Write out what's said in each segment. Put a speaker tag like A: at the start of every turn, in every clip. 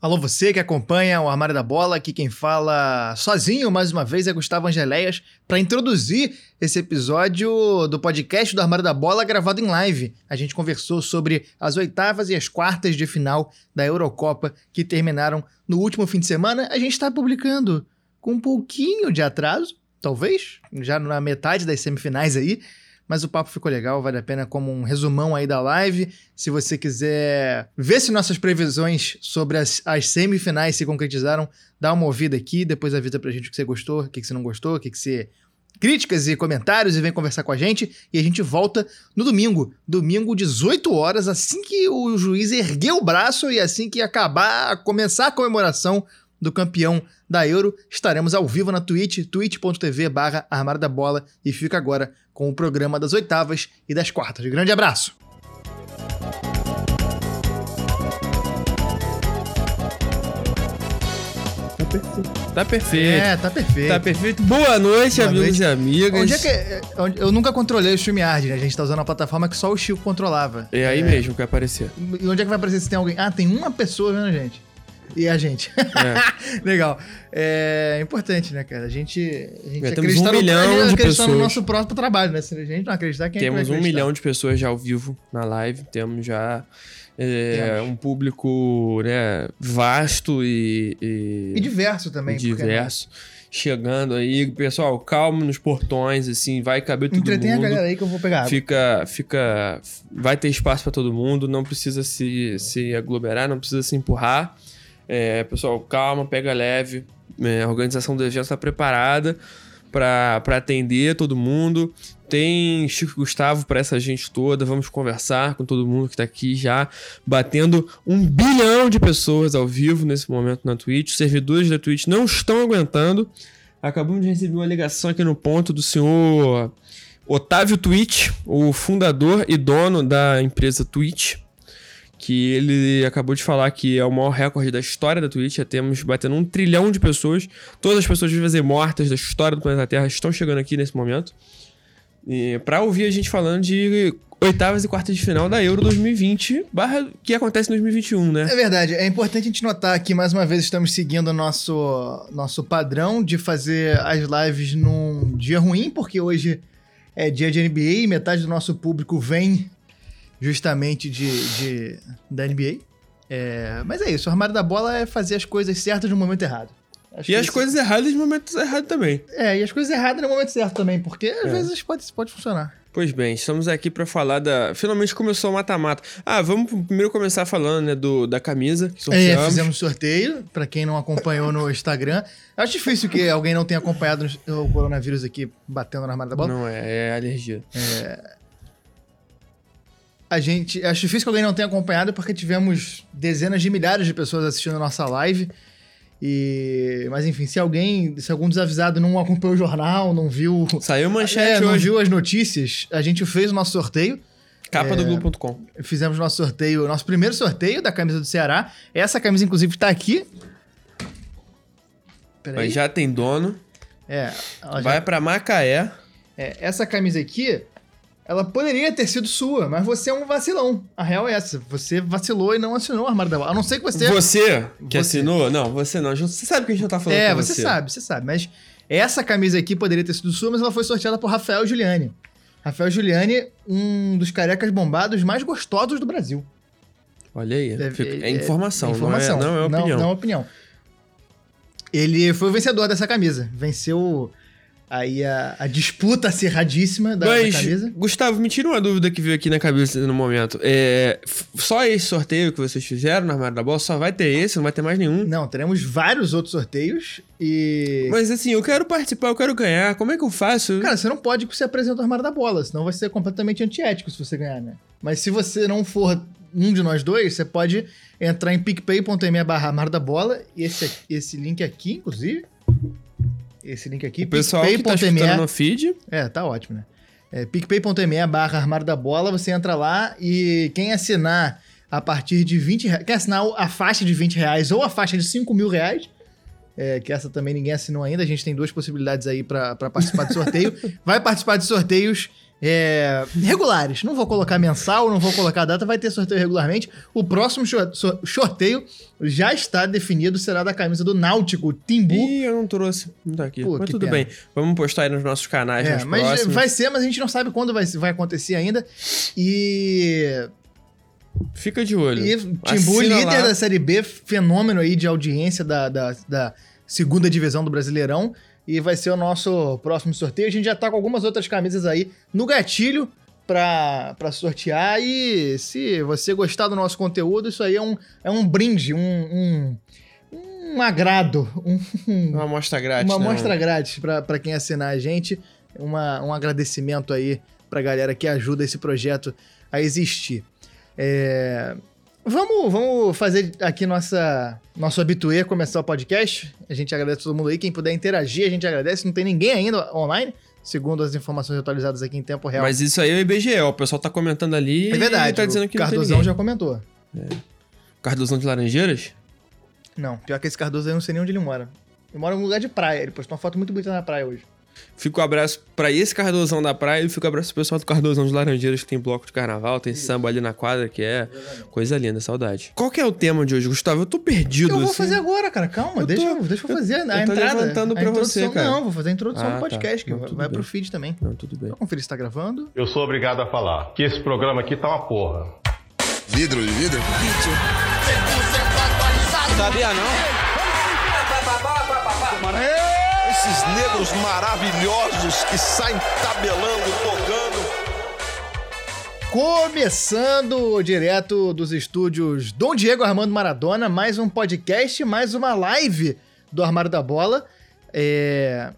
A: Alô, você que acompanha o Armário da Bola, aqui quem fala sozinho mais uma vez é Gustavo Angeléias para introduzir esse episódio do podcast do Armário da Bola gravado em live. A gente conversou sobre as oitavas e as quartas de final da Eurocopa que terminaram no último fim de semana. A gente está publicando com um pouquinho de atraso, talvez, já na metade das semifinais aí mas o papo ficou legal, vale a pena como um resumão aí da live. Se você quiser ver se nossas previsões sobre as, as semifinais se concretizaram, dá uma ouvida aqui, depois avisa pra gente o que você gostou, o que, você não gostou, o que, você críticas e comentários e vem conversar com a gente. E a gente volta no domingo. Domingo, 18 horas, assim que o juiz erguer o braço e assim que acabar, começar a comemoração do campeão da Euro, estaremos ao vivo na Twitch, twitch.tv barra Armário da Bola. E fica agora com o programa das oitavas e das quartas. Grande abraço!
B: Tá perfeito. Tá perfeito.
A: É, tá perfeito.
B: Tá perfeito. Boa noite, Boa amigos noite. e amigas.
A: Onde é que. É, eu nunca controlei o StreamYard, né? A gente tá usando uma plataforma que só o Chico controlava.
B: É aí é... mesmo que vai aparecer.
A: E onde é que vai aparecer se tem alguém? Ah, tem uma pessoa vendo a gente e a gente. É. Legal. É importante, né, cara? A gente, a gente
B: é, temos um milhão no, de pessoas. no
A: nosso próximo trabalho, né? Se a gente não acreditar, quem
B: Temos
A: é que
B: um milhão de pessoas já ao vivo na live. Temos já é, um público né, vasto e,
A: e, e diverso também.
B: E diverso. Chegando aí, pessoal, calma nos portões, assim, vai caber todo
A: Entretém
B: mundo.
A: Entretém a galera aí que eu vou pegar.
B: Fica, fica, vai ter espaço para todo mundo, não precisa se, se aglomerar, não precisa se empurrar. É, pessoal, calma, pega leve. É, a organização do evento está preparada para atender todo mundo. Tem Chico Gustavo para essa gente toda. Vamos conversar com todo mundo que está aqui já, batendo um bilhão de pessoas ao vivo nesse momento na Twitch. Os servidores da Twitch não estão aguentando. Acabamos de receber uma ligação aqui no ponto do senhor Otávio Twitch, o fundador e dono da empresa Twitch que ele acabou de falar que é o maior recorde da história da Twitch. Já temos batendo um trilhão de pessoas. Todas as pessoas vivas e mortas da história do planeta Terra estão chegando aqui nesse momento. E para ouvir a gente falando de oitavas e quartas de final da Euro 2020, barra que acontece em 2021, né?
A: É verdade. É importante a gente notar que, mais uma vez, estamos seguindo o nosso, nosso padrão de fazer as lives num dia ruim, porque hoje é dia de NBA e metade do nosso público vem justamente de, de da NBA. É, mas é isso, o armário da bola é fazer as coisas certas no momento errado.
B: Acho e as coisas erradas no momento errado também.
A: É, e as coisas erradas no momento certo também, porque às é. vezes pode, pode funcionar.
B: Pois bem, estamos aqui para falar da. Finalmente começou o mata-mata. Ah, vamos primeiro começar falando, né, do, da camisa
A: que sorteamos. É, fizemos sorteio, para quem não acompanhou no Instagram. Acho difícil que alguém não tenha acompanhado o coronavírus aqui batendo na armário da bola.
B: Não, é, é alergia.
A: É, a gente. Acho difícil que alguém não tenha acompanhado, porque tivemos dezenas de milhares de pessoas assistindo a nossa live. E, mas enfim, se alguém, se algum desavisado não acompanhou o jornal, não viu.
B: Saiu manchete
A: é. Não viu as notícias, a gente fez o nosso sorteio.
B: Capa é, do Globo.com.
A: Fizemos nosso sorteio, nosso primeiro sorteio da camisa do Ceará. Essa camisa, inclusive, está aqui.
B: Mas já tem dono.
A: É.
B: Vai já... para Macaé.
A: É, essa camisa aqui, ela poderia ter sido sua, mas você é um vacilão. A real é essa. Você vacilou e não assinou o armário da bola. A não ser que você.
B: Você que você. assinou? Não, você não. Você sabe que a gente não tá falando
A: É,
B: você.
A: você sabe, você sabe. Mas essa camisa aqui poderia ter sido sua, mas ela foi sorteada por Rafael Giuliani. Rafael Giuliani, um dos carecas bombados mais gostosos do Brasil.
B: Olha aí. É, é informação, é, informação, não é, não é opinião.
A: Não, não é opinião. Ele foi o vencedor dessa camisa. Venceu aí a, a disputa acirradíssima da, Mas, da camisa.
B: Gustavo, me tira uma dúvida que veio aqui na cabeça no momento. É, só esse sorteio que vocês fizeram no Armário da Bola, só vai ter esse, não vai ter mais nenhum?
A: Não, teremos vários outros sorteios e...
B: Mas assim, eu quero participar, eu quero ganhar, como é que eu faço?
A: Cara, você não pode se apresentar no Armário da Bola, senão vai ser completamente antiético se você ganhar, né? Mas se você não for um de nós dois, você pode entrar em picpay.me barra Armário da Bola, e esse, esse link aqui, inclusive esse link aqui.
B: O pessoal que tá escutando no feed.
A: É, tá ótimo, né? É, picpay.me barra armário da bola, você entra lá e quem assinar a partir de 20 reais, quem assinar a faixa de 20 reais ou a faixa de 5 mil reais, é, que essa também ninguém assinou ainda. A gente tem duas possibilidades aí para participar do sorteio. Vai participar de sorteios é, regulares. Não vou colocar mensal, não vou colocar data, vai ter sorteio regularmente. O próximo sorteio já está definido, será da camisa do Náutico, Timbu.
B: Ih, eu não trouxe, não tá aqui. Pô, mas tudo pena. bem, vamos postar aí nos nossos canais. É,
A: mas
B: próximos.
A: vai ser, mas a gente não sabe quando vai, vai acontecer ainda. E
B: Fica de olho.
A: E Timbu, líder lá. da Série B, fenômeno aí de audiência da, da, da, segunda divisão do Brasileirão. E vai ser o nosso próximo sorteio. A gente já tá com algumas outras camisas aí no gatilho para sortear. E se você gostar do nosso conteúdo, isso aí é um, é um brinde, um, um, um agrado. Um,
B: uma amostra grátis.
A: Uma né? amostra grátis para quem assinar a gente. Uma, um agradecimento aí pra galera que ajuda esse projeto a existir. É... Vamos, vamos fazer aqui nossa, nosso habituê, começar o podcast. A gente agradece todo mundo aí. Quem puder interagir, a gente agradece. Não tem ninguém ainda online, segundo as informações atualizadas aqui em tempo real.
B: Mas isso aí é o IBGE, o pessoal tá comentando ali.
A: É verdade. Tá dizendo que o Cardozão já comentou.
B: É. Cardozão de Laranjeiras?
A: Não, pior que esse Cardoso aí eu não sei nem onde ele mora. Ele mora em um lugar de praia. Ele postou uma foto muito bonita na praia hoje.
B: Fico um abraço para esse Cardozão da praia e fico um abraço pro pessoal do Cardozão de Laranjeiras, que tem bloco de carnaval, tem samba ali na quadra, que é coisa linda, saudade. Qual que é o tema de hoje, Gustavo? Eu tô perdido. Eu
A: vou assim. fazer agora, cara. Calma, eu deixa, tô, eu, deixa eu fazer a, a
B: eu
A: entrada.
B: levantando pra você, cara.
A: Não, vou fazer a introdução ah, do podcast, tá. não, que vai bem. pro feed também.
B: Não, tudo bem.
A: Vamos conferir se tá gravando.
C: Eu sou obrigado a falar que esse programa aqui tá uma porra.
D: Vidro de vidro? Vídeo.
E: Sabia não?
D: Esses negros maravilhosos que saem tabelando, tocando.
A: Começando direto dos estúdios Dom Diego Armando Maradona, mais um podcast, mais uma live do Armário da Bola. É...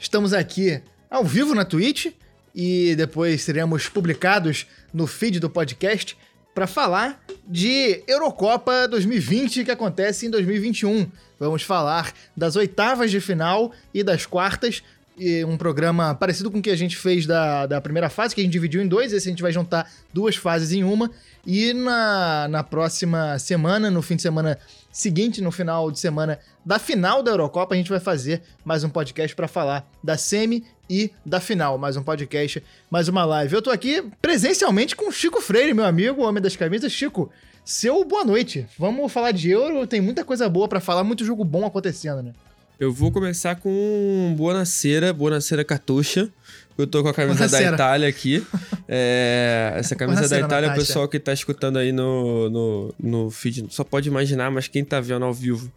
A: Estamos aqui ao vivo na Twitch e depois seremos publicados no feed do podcast para falar de Eurocopa 2020 que acontece em 2021. Vamos falar das oitavas de final e das quartas. E um programa parecido com o que a gente fez da, da primeira fase, que a gente dividiu em dois. Esse a gente vai juntar duas fases em uma. E na, na próxima semana, no fim de semana seguinte, no final de semana da final da Eurocopa, a gente vai fazer mais um podcast para falar da semi e da final. Mais um podcast, mais uma live. Eu tô aqui presencialmente com o Chico Freire, meu amigo, homem das camisas. Chico, seu boa noite. Vamos falar de Euro, tem muita coisa boa para falar, muito jogo bom acontecendo, né?
B: Eu vou começar com Buonasera, Buonasera Cartucha. Eu tô com a camisa da Itália aqui. É, essa camisa da Itália, o pessoal que tá escutando aí no, no, no feed só pode imaginar, mas quem tá vendo ao vivo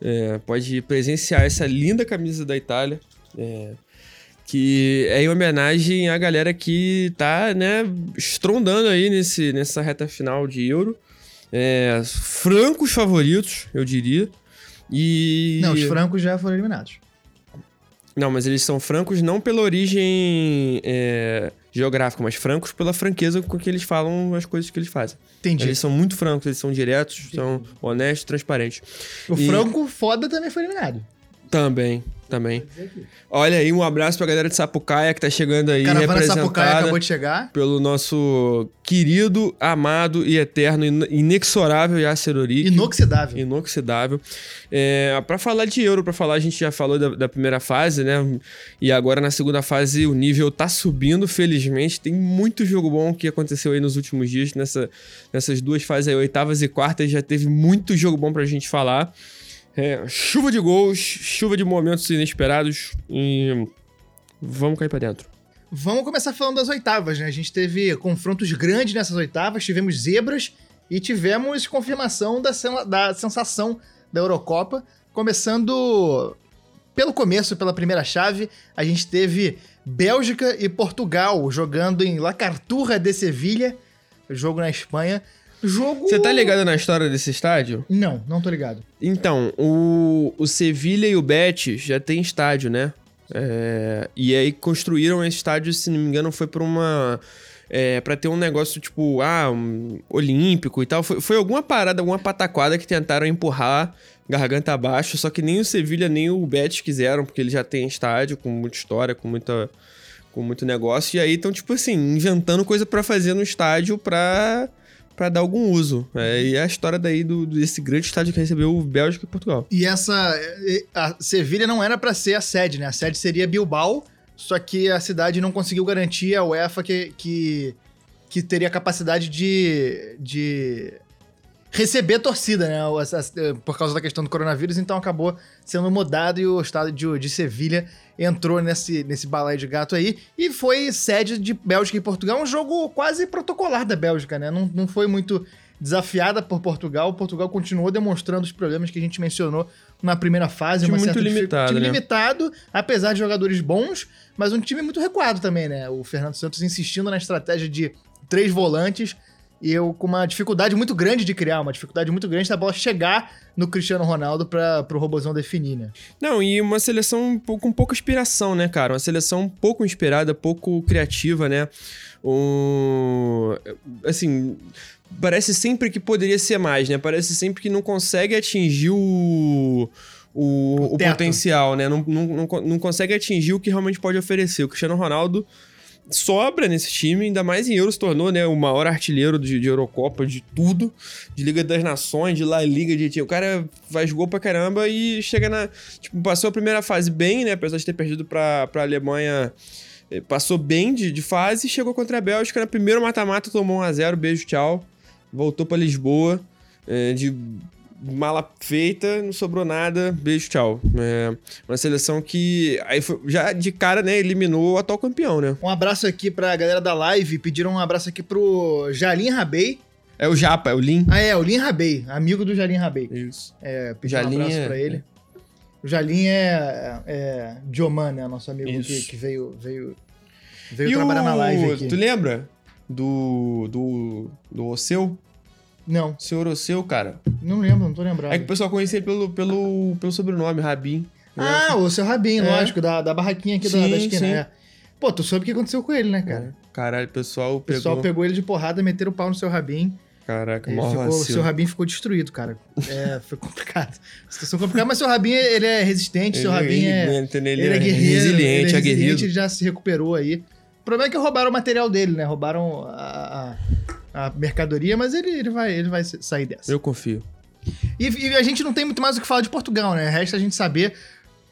B: é, pode presenciar essa linda camisa da Itália. É, que é em homenagem à galera que tá, né, estrondando aí nesse, nessa reta final de Euro. É, francos favoritos, eu diria. E.
A: Não, os francos já foram eliminados.
B: Não, mas eles são francos não pela origem é, geográfica, mas francos pela franqueza com que eles falam as coisas que eles fazem.
A: Entendi.
B: Eles são muito francos, eles são diretos, Entendi. são honestos, transparentes.
A: O e... franco foda também foi eliminado.
B: Também, também. Olha aí, um abraço pra galera de Sapucaia que tá chegando aí.
A: Caravana Sapucaia acabou de chegar.
B: Pelo nosso querido, amado e eterno, inexorável Yasser Orik.
A: Inoxidável.
B: Inoxidável. É, pra falar de Euro, pra falar, a gente já falou da, da, primeira fase, né? E agora na segunda fase o nível tá subindo, felizmente. Tem muito jogo bom que aconteceu aí nos últimos dias. Nessa, nessas duas fases aí, oitavas e quartas, já teve muito jogo bom pra gente falar. É, chuva de gols, chuva de momentos inesperados e vamos cair pra dentro.
A: Vamos começar falando das oitavas, né? A gente teve confrontos grandes nessas oitavas, tivemos zebras e tivemos confirmação da, da sensação da Eurocopa. Começando pelo começo, pela primeira chave, a gente teve Bélgica e Portugal jogando em La Carturra de Sevilha, jogo na Espanha. Jogo.
B: Você tá ligado na história desse estádio?
A: Não, não tô ligado.
B: Então, o, o Sevilha e o Betis já tem estádio, né? É, e aí construíram esse estádio, se não me engano, foi pra uma. É, para ter um negócio tipo, ah, um, olímpico e tal. Foi, foi alguma parada, alguma pataquada que tentaram empurrar garganta abaixo, só que nem o Sevilha nem o Betis quiseram, porque ele já tem estádio com muita história, com muita com muito negócio. E aí estão, tipo assim, inventando coisa para fazer no estádio pra para dar algum uso. É, e é a história daí do, desse grande estádio que recebeu Bélgica e Portugal.
A: E essa. A Sevilha não era para ser a sede, né? A sede seria Bilbao, só que a cidade não conseguiu garantir a UEFA que, que, que teria capacidade de, de receber torcida, né? Por causa da questão do coronavírus, então acabou sendo mudado e o estado de, de Sevilha entrou nesse, nesse balaio de gato aí e foi sede de Bélgica e Portugal. Um jogo quase protocolar da Bélgica, né? Não, não foi muito desafiada por Portugal. Portugal continuou demonstrando os problemas que a gente mencionou na primeira fase.
B: Time muito limitado,
A: time
B: né?
A: limitado, apesar de jogadores bons, mas um time muito recuado também, né? O Fernando Santos insistindo na estratégia de três volantes e eu com uma dificuldade muito grande de criar, uma dificuldade muito grande da bola chegar no Cristiano Ronaldo para o robozão definir, né?
B: Não, e uma seleção com pouca inspiração, né, cara? Uma seleção pouco inspirada, pouco criativa, né? Um, assim, parece sempre que poderia ser mais, né? Parece sempre que não consegue atingir o, o, o potencial, né? Não, não, não, não consegue atingir o que realmente pode oferecer. O Cristiano Ronaldo sobra nesse time, ainda mais em Euro, se tornou né, o maior artilheiro de, de, Eurocopa, de tudo, de Liga das Nações, de La Liga, de o cara faz gol pra caramba e chega na. Tipo, passou a primeira fase bem, né? Apesar de ter perdido pra, pra Alemanha. Eh, passou bem de, de fase chegou contra a Bélgica. Na primeira mata-mata tomou 1x0, beijo, tchau. Voltou para Lisboa. É, de mala feita, não sobrou nada, beijo, tchau. É uma seleção que aí foi, já de cara, né, eliminou o atual campeão, né?
A: Um abraço aqui pra galera da live, pediram um abraço aqui pro Jalim Rabei.
B: É o Japa, é o Lin.
A: Ah, é, o Lin Rabei, amigo do Jalim Rabei.
B: Isso.
A: É, pediram um abraço é... pra ele. O Jalim é, é Dioman, né, nosso amigo que, que, veio, veio, veio trabalhar o... na live aqui.
B: Tu lembra do, do, do Oceu?
A: Não.
B: Senhor Oceu, cara.
A: Não lembro, não tô lembrado.
B: É que o pessoal conhecia ele pelo, pelo, pelo sobrenome, Rabin.
A: Ah, o seu Rabin, é. lógico, da, da barraquinha aqui sim, da, da esquina. É. Pô, tu soube o que aconteceu com ele, né, cara?
B: É. Caralho, o pessoal pegou...
A: O pessoal pegou ele de porrada, meteram o pau no seu Rabin.
B: Caraca,
A: ele ficou, O seu Rabin ficou destruído, cara. É, foi complicado. Situação complicada, mas seu Rabin, ele é resistente, seu Rabin é... Ele,
B: ele é, é guerreiro. Resiliente, ele é resiliente.
A: Ele já se recuperou aí. O problema é que roubaram o material dele, né? Roubaram a, a a mercadoria, mas ele, ele, vai, ele vai sair dessa.
B: Eu confio.
A: E, e, a gente não tem muito mais o que falar de Portugal, né? Resta a gente saber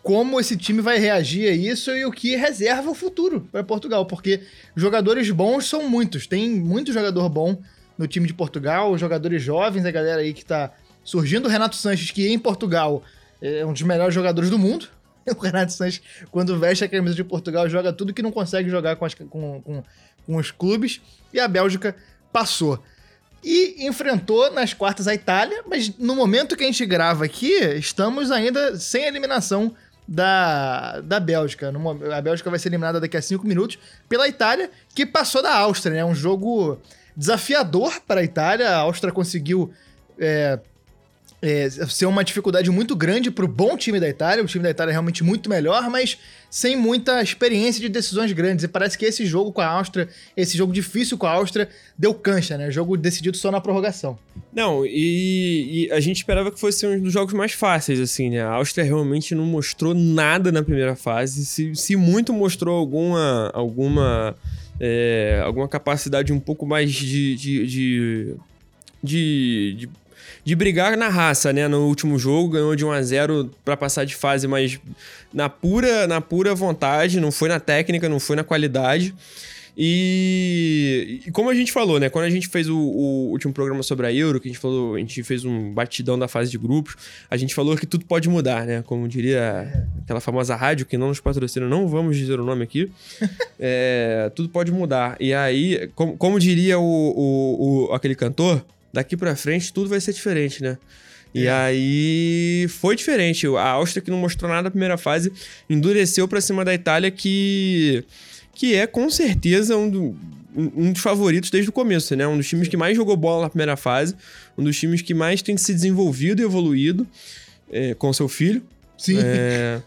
A: como esse time vai reagir a isso e o que reserva o futuro para Portugal, porque jogadores bons são muitos. Tem muito jogador bom no time de Portugal, jogadores jovens, a galera aí que tá surgindo. O Renato Sanches, que em Portugal é um dos melhores jogadores do mundo. O Renato Sanches, quando veste a camisa de Portugal, joga tudo que não consegue jogar com, as, com, com, com os clubes. E a Bélgica passou. E enfrentou nas quartas a Itália, mas no momento que a gente grava aqui, estamos ainda sem eliminação da, da Bélgica. A Bélgica vai ser eliminada daqui a cinco minutos pela Itália, que passou da Áustria, né? Um jogo desafiador para a Itália. A Áustria conseguiu é, é, ser uma dificuldade muito grande para o bom time da Itália. O time da Itália é realmente muito melhor, mas sem muita experiência de decisões grandes. E parece que esse jogo com a Áustria, esse jogo difícil com a Áustria, deu cancha, né? Jogo decidido só na prorrogação.
B: Não, e, e, a gente esperava que fosse um dos jogos mais fáceis, assim, né? A Áustria realmente não mostrou nada na primeira fase. Se, se muito mostrou alguma. alguma é, alguma capacidade um pouco mais de, de, de, de, de de brigar na raça, né? No último jogo, ganhou de 1 a 0 para passar de fase, mas na pura, na pura vontade, não foi na técnica, não foi na qualidade. E, e, como a gente falou, né? Quando a gente fez o, o, último programa sobre a Euro, que a gente falou, a gente fez um batidão da fase de grupos, a gente falou que tudo pode mudar, né? Como diria aquela famosa rádio que não nos patrocina, não vamos dizer o nome aqui. é, tudo pode mudar. E aí, como, como diria o, o, o, aquele cantor, daqui para frente tudo vai ser diferente, né? E é. aí foi diferente. A Áustria, que não mostrou nada na primeira fase, endureceu para cima da Itália, que, que é com certeza um, do, um dos favoritos desde o começo, né? Um dos times que mais jogou bola na primeira fase, um dos times que mais tem se desenvolvido e evoluído é, com seu filho.
A: Sim.
B: É,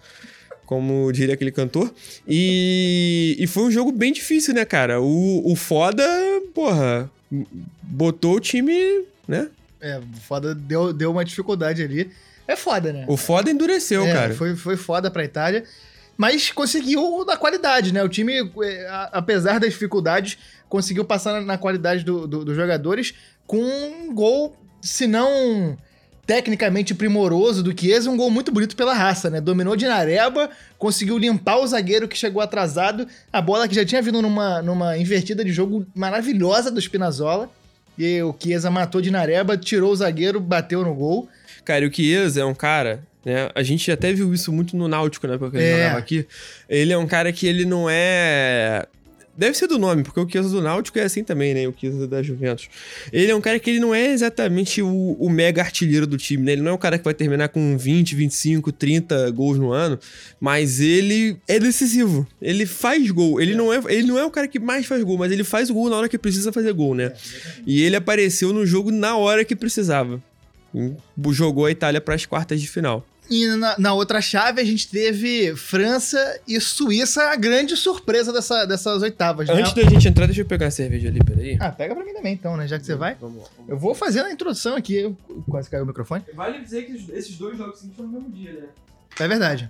B: como diria aquele cantor. E, e foi um jogo bem difícil, né, cara? O, o foda, porra, botou o time, né?
A: É, foda deu, deu uma dificuldade ali. É foda, né?
B: O foda endureceu, é, cara.
A: Foi, foi foda pra Itália. Mas conseguiu na qualidade, né? O time, é, apesar das dificuldades, conseguiu passar na, na qualidade do- do- dos jogadores com um gol, se não tecnicamente primoroso do Chiesa, um gol muito bonito pela raça, né? Dominou de nareba, conseguiu limpar o zagueiro que chegou atrasado, a bola que já tinha vindo numa, numa invertida de jogo maravilhosa do Spinazzola, e o Chiesa matou de nareba, tirou o zagueiro, bateu no gol.
B: Cara, e o Chiesa é um cara, né? A gente até viu isso muito no Náutico, né? Porque ele
A: É.
B: jogava aqui. Ele é um cara que ele não é. Deve ser do nome, porque o Chiesa do Náutico é assim também, né? O Chiesa da Juventus. Ele é um cara que ele não é exatamente o, o mega artilheiro do time, né? Ele não é um cara que vai terminar com 20, 25, 30 gols no ano, mas ele é decisivo. Ele faz gol. Ele, não é, ele não é o cara que mais faz gol, mas ele faz gol na hora que precisa fazer gol, né? E ele apareceu no jogo na hora que precisava. Jogou a Itália para as quartas de final.
A: E na, na outra chave a gente teve França e Suíça, a grande surpresa dessa, dessas oitavas, né?
B: Antes da gente entrar, deixa eu pegar a cerveja ali, peraí.
A: Ah, pega pra mim também então, né? Já que você vai.
B: Vamos lá. vamos lá.
A: Eu vou fazendo a introdução aqui. Eu- Quase caiu o microfone.
B: Vale dizer que esses dois jogos seguintes foram no mesmo dia, né?
A: É verdade.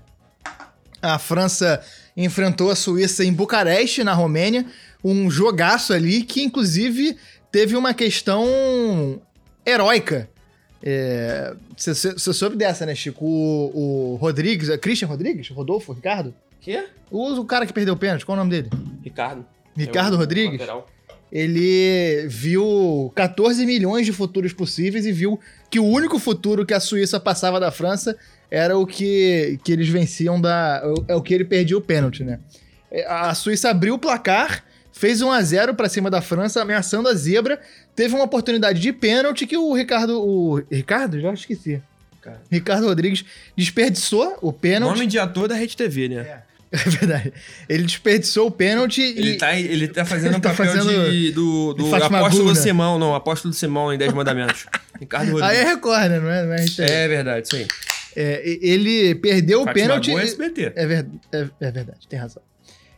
A: A França enfrentou a Suíça em Bucareste, na Romênia. Um jogaço ali que, inclusive, teve uma questão heróica. Você soube dessa, né, Chico? O, o Rodrigues, é Christian Rodrigues? Rodolfo? Ricardo?
B: Quê?
A: O, o cara que perdeu o pênalti, qual é o nome dele?
B: Ricardo.
A: Ricardo
B: É
A: Rodrigues?
B: lateral.
A: ele viu 14 milhões de futuros possíveis e viu que o único futuro que a Suíça passava da França era o que, que eles venciam da. É o que ele perdia o pênalti, né? É, A Suíça abriu o placar, fez 1 a 0 pra cima da França, ameaçando a zebra. Teve uma oportunidade de pênalti que o Ricardo. O, Ricardo? Já esqueci.
B: Cara.
A: Ricardo Rodrigues desperdiçou o pênalti.
B: Nome de ator da Rede TV, né?
A: É verdade. Ele desperdiçou o pênalti
B: Ele,
A: e.
B: tá, ele tá fazendo
A: Ele
B: o
A: tá
B: papel
A: fazendo
B: de, do, do apóstolo
A: Guna.
B: Simão, não, apóstolo Simão em Dez Mandamentos. Ricardo Rodrigues.
A: Aí é Record, né? Não é, não é.
B: É verdade, isso aí.
A: É, e- ele perdeu o
B: Fátima
A: pênalti.
B: Guna é SBT.
A: É, ver- é- é verdade, tem razão.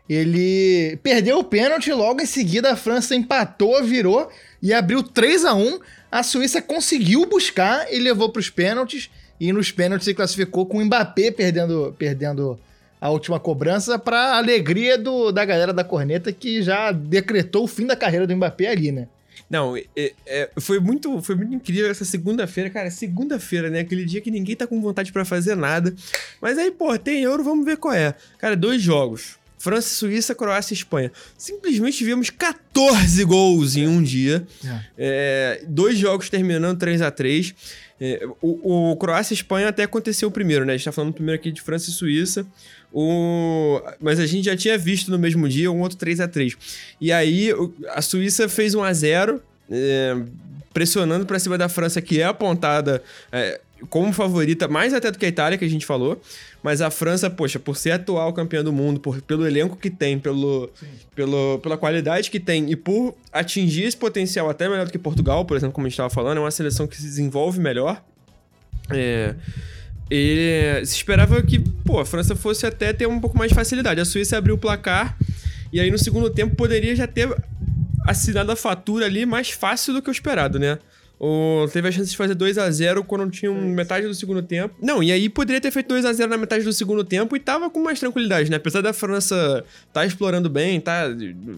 A: Ele perdeu o pênalti, logo em seguida a França empatou, virou e abriu 3 a 1 A Suíça conseguiu buscar e levou para os pênaltis. E nos pênaltis se classificou com o Mbappé perdendo, perdendo a última cobrança para alegria do, da galera da corneta que já decretou o fim da carreira do Mbappé ali, né?
B: Não, é- é- foi, muito, foi muito incrível essa segunda-feira. Cara, segunda-feira, né? Aquele dia que ninguém tá com vontade pra fazer nada. Mas aí, pô, tem euro, vamos ver qual é. Cara, dois jogos. França, Suíça, Croácia e Espanha. Simplesmente tivemos 14 gols em um dia. É, dois jogos terminando 3 a 3 É, o, o Croácia e Espanha até aconteceu primeiro, né? A gente tá falando primeiro aqui de França e Suíça. O... Mas a gente já tinha visto no mesmo dia um outro 3 a 3 E aí a Suíça fez 1 a 0 é, pressionando pra cima da França, que é apontada é, como favorita, mais até do que a Itália, que a gente falou. Mas a França, poxa, por ser atual campeã do mundo, por, pelo elenco que tem, pelo, pelo, pela qualidade que tem e por atingir esse potencial até melhor do que Portugal, por exemplo, como a gente estava falando, é uma seleção que se desenvolve melhor. É, e se esperava que pô, a França fosse até ter um pouco mais de facilidade. A Suíça abriu o placar e aí no segundo tempo poderia já ter assinado a fatura ali mais fácil do que o esperado, né? O, teve a chance de fazer 2 a 0 quando tinha um metade do segundo tempo. Não, e aí poderia ter feito 2 a 0 na metade do segundo tempo e tava com mais tranquilidade, né? Apesar da França tá explorando bem, tá,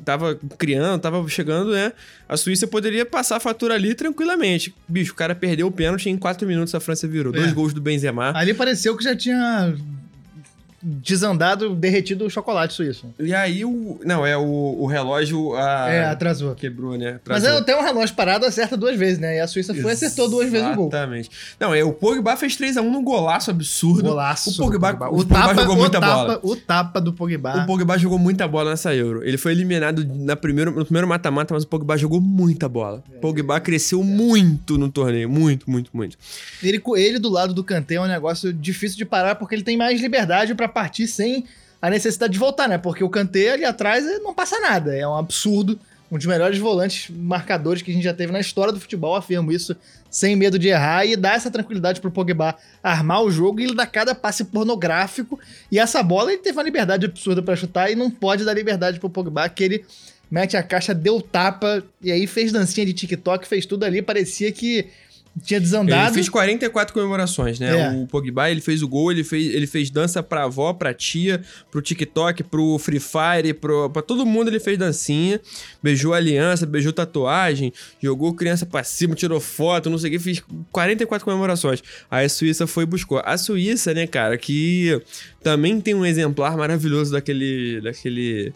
B: tava criando, tava chegando, né? A Suíça poderia passar a fatura ali tranquilamente. Bicho, o cara perdeu o pênalti em 4 minutos a França virou.
A: É.
B: Dois gols do Benzema.
A: Ali pareceu que já tinha desandado, derretido o chocolate suíço.
B: E aí o... Não, é o, o relógio... A...
A: É, atrasou.
B: Quebrou, né?
A: Mas
B: Atrasou.
A: é até um relógio parado acerta duas vezes, né? E a Suíça foi e acertou duas vezes o gol.
B: Exatamente. Não, é, o Pogba fez 3x1 num golaço absurdo.
A: Golaço.
B: O Pogba,
A: do
B: o Pogba jogou
A: o
B: muita
A: tapa,
B: bola.
A: O tapa do Pogba.
B: O Pogba jogou muita bola nessa Euro. Ele foi eliminado na primeiro, no primeiro mata-mata, mas o Pogba jogou muita bola. O Pogba cresceu muito no torneio. Muito, muito, muito.
A: Ele, com ele do lado do Kanté é um negócio difícil de parar porque ele tem mais liberdade pra partir sem a necessidade de voltar, né? Porque o Kanté ali atrás eh, não passa nada. É um absurdo. Um dos melhores volantes marcadores que a gente já teve na história do futebol, afirmo isso sem medo de errar e dá essa tranquilidade pro Pogba armar o jogo e ele dá cada passe pornográfico. E essa bola ele teve uma liberdade absurda pra chutar e não pode dar liberdade pro Pogba que ele mete a caixa, deu tapa e aí fez dancinha de TikTok, fez tudo ali, parecia que tinha desandado.
B: Ele fez 44 comemorações, né?
A: É.
B: O Pogba, ele fez o gol, ele fez, ele fez dança pra avó, pra tia, pro TikTok, pro Free Fire, pro, pra todo mundo ele fez dancinha. Beijou a aliança, beijou tatuagem, jogou criança pra cima, tirou foto, não sei o que, fez 44 comemorações. Aí a Suíça foi e buscou. A Suíça, né, cara, que também tem um exemplar maravilhoso daquele... daquele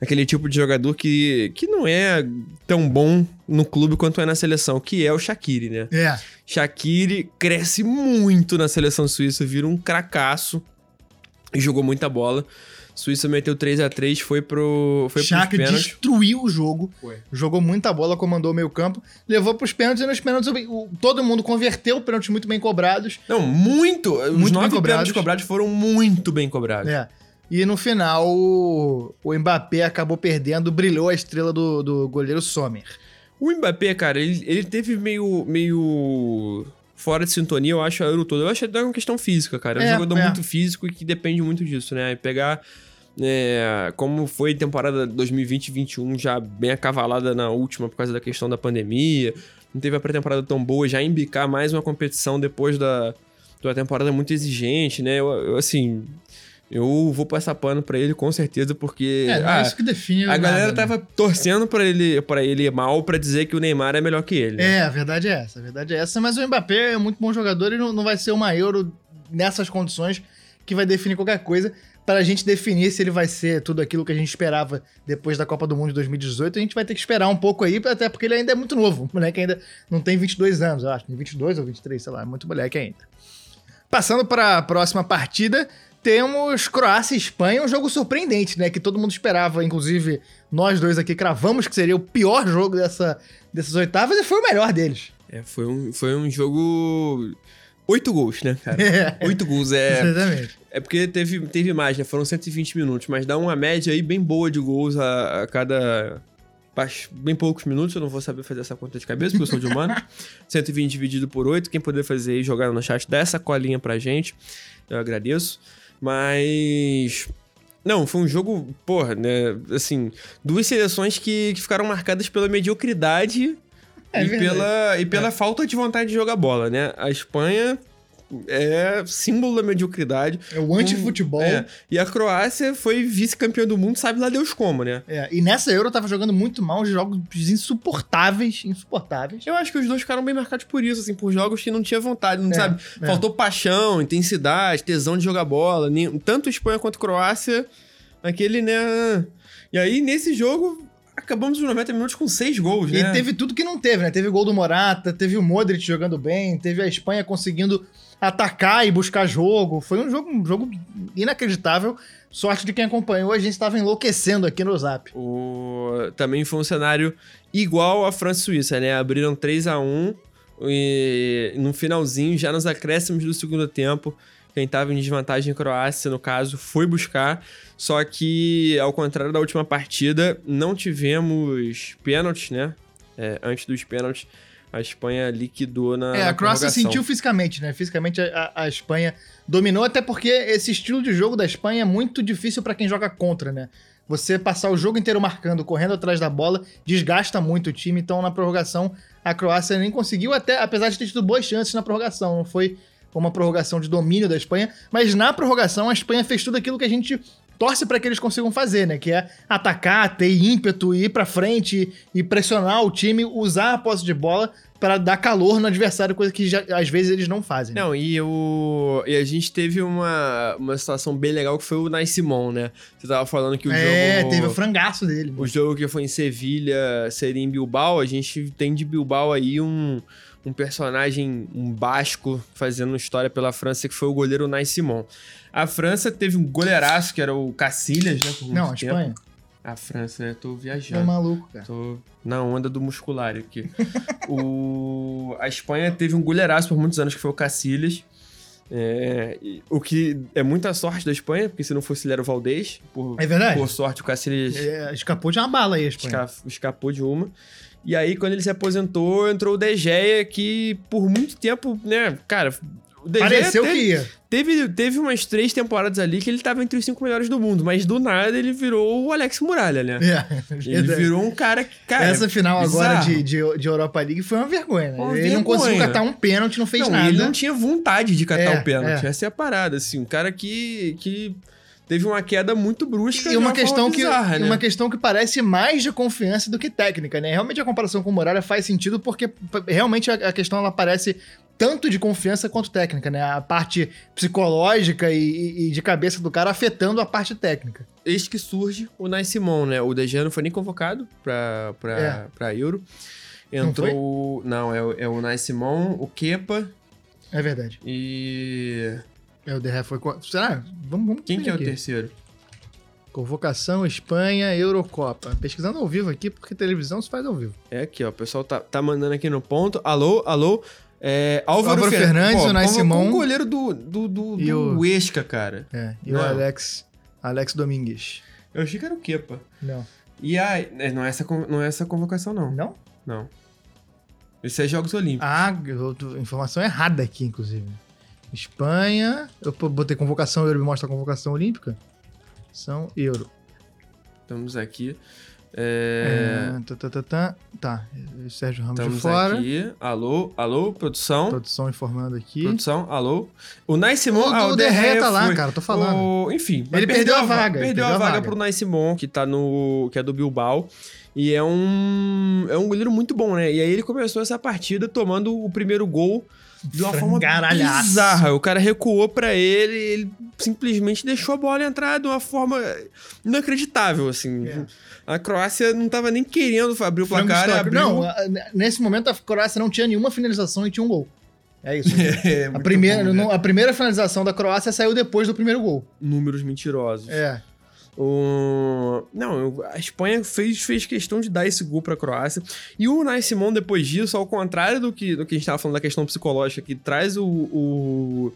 B: aquele tipo de jogador que, que não é tão bom no clube quanto é na seleção, que é o Shaqiri, né?
A: É.
B: Shaqiri cresce muito na seleção suíça, vira um cracaço e jogou muita bola. Suíça meteu 3 a 3 foi pro foi
A: Shaq destruiu o jogo.
B: Foi.
A: Jogou muita bola, comandou o meio campo, levou pros pênaltis e nos pênaltis o- todo mundo converteu pênaltis muito bem cobrados.
B: Não, muito. Os
A: Muito bem
B: nove
A: cobrados.
B: pênaltis cobrados foram muito bem cobrados.
A: É. E no final, o, Mbappé acabou perdendo, brilhou a estrela do, do goleiro Sommer.
B: O Mbappé, cara, ele, ele teve meio, meio fora de sintonia, eu acho, a Euro toda. Eu acho que é uma questão física, cara. É um
A: É,
B: jogador
A: é.
B: muito físico e que depende muito disso, né? E pegar, é, como foi temporada 2020-21, já bem acavalada na última por causa da questão da pandemia, não teve a pré-temporada tão boa, já embicar mais uma competição depois da, uma temporada muito exigente, né? Eu, eu, assim, eu vou passar pano pra ele com certeza, porque...
A: É, não é
B: ah,
A: isso que define
B: a
A: nada,
B: galera
A: né?
B: tava torcendo pra ele, pra ele mal pra dizer que o Neymar é melhor que ele. né?
A: É, a verdade é essa, a verdade é essa. Mas o Mbappé é muito bom jogador e não, não vai ser uma Euro nessas condições que vai definir qualquer coisa. Para a gente definir se ele vai ser tudo aquilo que a gente esperava depois da Copa do Mundo de 2018, a gente vai ter que esperar um pouco aí, até porque ele ainda é muito novo. O moleque ainda não tem 22 anos, eu acho. Tem 22 ou 23, sei lá, é muito moleque ainda. Passando para a próxima partida, temos Croácia e Espanha, um jogo surpreendente, né? Que todo mundo esperava, inclusive nós dois aqui cravamos que seria o pior jogo dessa, dessas oitavas e foi o melhor deles.
B: É, foi, um, foi um jogo. Oito gols, né, cara?
A: É.
B: Oito gols. É,
A: Exatamente.
B: é porque teve, teve mais, né? Foram 120 minutos, mas dá uma média aí bem boa de gols a, a cada. Bem poucos minutos, eu não vou saber fazer essa conta de cabeça, porque eu sou de humano. 120 dividido por 8. Quem puder fazer aí, jogar no chat, dá essa colinha pra gente. Eu agradeço. Mas. Não, foi um jogo, porra, né? Assim, duas seleções que, que ficaram marcadas pela mediocridade
A: É
B: e,
A: verdade.
B: pela, e pela falta de vontade de jogar bola, né? A Espanha é símbolo da mediocridade.
A: É o anti-futebol.
B: É, e a Croácia foi vice-campeã do mundo, sabe lá Deus como, né?
A: É, e nessa Euro tava jogando muito mal, jogos insuportáveis, insuportáveis.
B: Eu acho que os dois ficaram bem marcados por isso, assim, por jogos que não tinha vontade, não
A: É,
B: sabe?
A: é.
B: Faltou paixão, intensidade, tesão de jogar bola. nem- Tanto Espanha quanto Croácia, aquele, né? E aí, nesse jogo, acabamos os 90 minutos com seis gols, né?
A: E teve tudo que não teve, né? Teve o gol do Morata, teve o Modric jogando bem, teve a Espanha conseguindo atacar e buscar jogo. Foi um jogo, um jogo inacreditável. Sorte de quem acompanhou, a gente estava enlouquecendo aqui no Zap.
B: O... Também foi um cenário igual à França e Suíça, né? Abriram 3 a 1 e no finalzinho, já nos acréscimos do segundo tempo, quem tava em desvantagem, Croácia, no caso, foi buscar. Só que, ao contrário da última partida, não tivemos pênaltis, né? É, antes dos pênaltis, a Espanha liquidou na.
A: É, a Croácia sentiu fisicamente, né? Fisicamente a, a- a Espanha dominou, até porque esse estilo de jogo da Espanha é muito difícil pra quem joga contra, né? Você passar o jogo inteiro marcando, correndo atrás da bola, desgasta muito o time. Então, na prorrogação, a Croácia nem conseguiu, até apesar de ter tido boas chances na prorrogação. Não foi uma prorrogação de domínio da Espanha, mas na prorrogação a Espanha fez tudo aquilo que a gente torce pra que eles consigam fazer, né? Que é atacar, ter ímpeto, ir pra frente e pressionar o time, usar a posse de bola pra dar calor no adversário, coisa que já- às vezes eles não fazem. né?
B: Não, e, o... e a gente teve uma, uma situação bem legal que foi o Nai Simon, né? Você tava falando que o
A: é,
B: jogo.
A: teve o frangaço dele.
B: O jogo que foi em Sevilha seria em Bilbao. A gente tem de Bilbao aí um, um personagem, um basco, fazendo história pela França, que foi o goleiro Nai Simon. A França teve um goleiraço, que era o Cacilhas, né? Por
A: Não, a
B: tempo.
A: Espanha.
B: A França, né? Tô
A: É
B: viajando.
A: maluco, cara.
B: Tô na onda do muscular aqui. o... A Espanha teve um goleiraço por muitos anos, que foi o Cacilhas. É, o que é muita sorte da Espanha, porque se não fosse ele era o Valdez. Por,
A: É verdade.
B: por sorte, o Cacilhas
A: É, escapou de uma bala aí a Espanha.
B: esca- escapou de uma. E aí, quando ele se aposentou, entrou o De Gea, que por muito tempo, né, cara, O
A: Pareceu
B: teve,
A: que ia.
B: Teve, teve umas três temporadas ali que ele tava entre os cinco melhores do mundo, mas do nada ele virou o Alex Muralha, né?
A: É,
B: Ele virou um cara que, cara.
A: Essa final agora
B: bizarro.
A: de, de, de Europa League foi uma vergonha, né?
B: Uma
A: ele não conseguiu
B: vergonha.
A: catar um pênalti, não fez
B: não,
A: nada.
B: Ele não tinha vontade de catar
A: É,
B: o pênalti.
A: é.
B: Essa é a parada, assim. Um cara que, que teve uma queda muito brusca.
A: E uma questão, que,
B: bizarra, né?
A: uma questão que parece mais de confiança do que técnica, né? Realmente a comparação com o Muralha faz sentido porque realmente a, questão ela parece tanto de confiança quanto técnica, né? A parte psicológica e, e- de cabeça do cara afetando a parte técnica.
B: Eis que surge o Nai Simon, né? O De Gea não foi nem convocado pra, pra,
A: É.
B: pra Euro.
A: Não
B: Entrou. Não, é, o- é o Nai Simon, o Kepa
A: É verdade.
B: e.
A: É, o Derré foi. Será? Vamos, vamos
B: Quem que é o
A: aqui.
B: terceiro?
A: Convocação Espanha, Eurocopa. Pesquisando ao vivo aqui, porque televisão se faz ao vivo.
B: É aqui, ó. O pessoal tá, tá mandando aqui no ponto. Alô, alô. É, Álvaro,
A: Álvaro
B: Fer-
A: Fernandes,
B: Pô,
A: o Nai
B: convocou
A: Simon.
B: o goleiro do, do, do,
A: E
B: do
A: o-
B: Esca, cara.
A: É. E
B: Não.
A: o Alex. Alex Domingues.
B: Eu achei que era o Kepa.
A: Não.
B: E aí, é, não é essa, não é essa convocação, não.
A: Não?
B: Não. Isso é Jogos Olímpicos.
A: Ah, informação errada aqui, inclusive. Espanha. Eu botei convocação euro, me mostra a convocação olímpica. São euro.
B: Estamos aqui. É,
A: É, tá, tá, tá, tá. Tá, Sérgio Ramos de
B: estamos
A: fora.
B: aqui. Alô, alô, produção.
A: Produção informando aqui.
B: Produção, alô. O Nai Simon.
A: O-
B: ah,
A: o Derré
B: Derré
A: tá lá,
B: foi.
A: cara, tô falando.
B: O- enfim.
A: Ele perdeu a vaga,
B: Perdeu, a vaga
A: vaga.
B: pro Nai Simon, que tá no. que é do Bilbao. E é um. É um goleiro muito bom, né? E aí ele começou essa partida tomando o primeiro gol de uma forma bizarra. O cara recuou pra ele e ele simplesmente deixou a bola entrar de uma forma inacreditável, assim.
A: É.
B: A Croácia não tava nem querendo abrir o placar e abriu.
A: Não, nesse momento a Croácia não tinha nenhuma finalização e tinha um gol. É isso.
B: É,
A: a, primeira,
B: bom, né?
A: a primeira finalização da Croácia saiu depois do primeiro gol.
B: Números mentirosos.
A: É.
B: O... Não, a Espanha fez, fez questão de dar esse gol pra Croácia. E o Nai Simon, depois disso, ao contrário do que, do que a gente tava falando da questão psicológica, que traz o. o-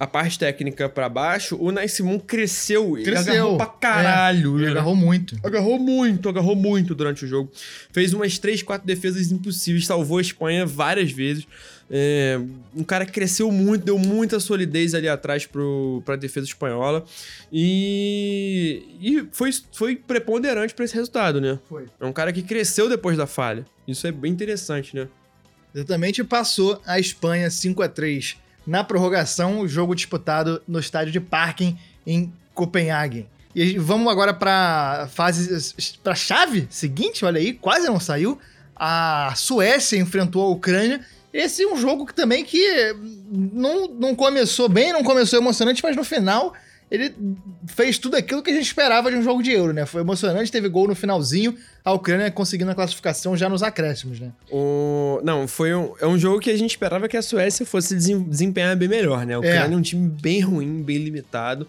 B: a parte técnica pra baixo, o Nai Simon cresceu. Ele
A: Cresceu.
B: agarrou pra caralho.
A: Ele
B: né?
A: agarrou muito.
B: Agarrou muito, agarrou muito durante o jogo. Fez umas 3, 4 defesas impossíveis, salvou a Espanha várias vezes. É, um cara que cresceu muito, deu muita solidez ali atrás pro, pra defesa espanhola. E, e foi, foi preponderante pra esse resultado, né?
A: Foi.
B: É um cara que cresceu depois da falha. Isso é bem interessante, né?
A: Exatamente, passou a Espanha 5 a 3 na prorrogação, o jogo disputado no estádio de Parken em Copenhague. E vamos agora para fase para chave seguinte, olha aí, quase não saiu. A Suécia enfrentou a Ucrânia. Esse é um jogo que também que não, não começou bem, não começou emocionante, mas no final ele fez tudo aquilo que a gente esperava de um jogo de Euro, né? Foi emocionante, teve gol no finalzinho, a Ucrânia conseguindo a classificação já nos acréscimos, né?
B: O... Não, foi um, é um jogo que a gente esperava que a Suécia fosse desem- desempenhar bem melhor, né?
A: É.
B: Ucrânia é um time bem ruim, bem limitado.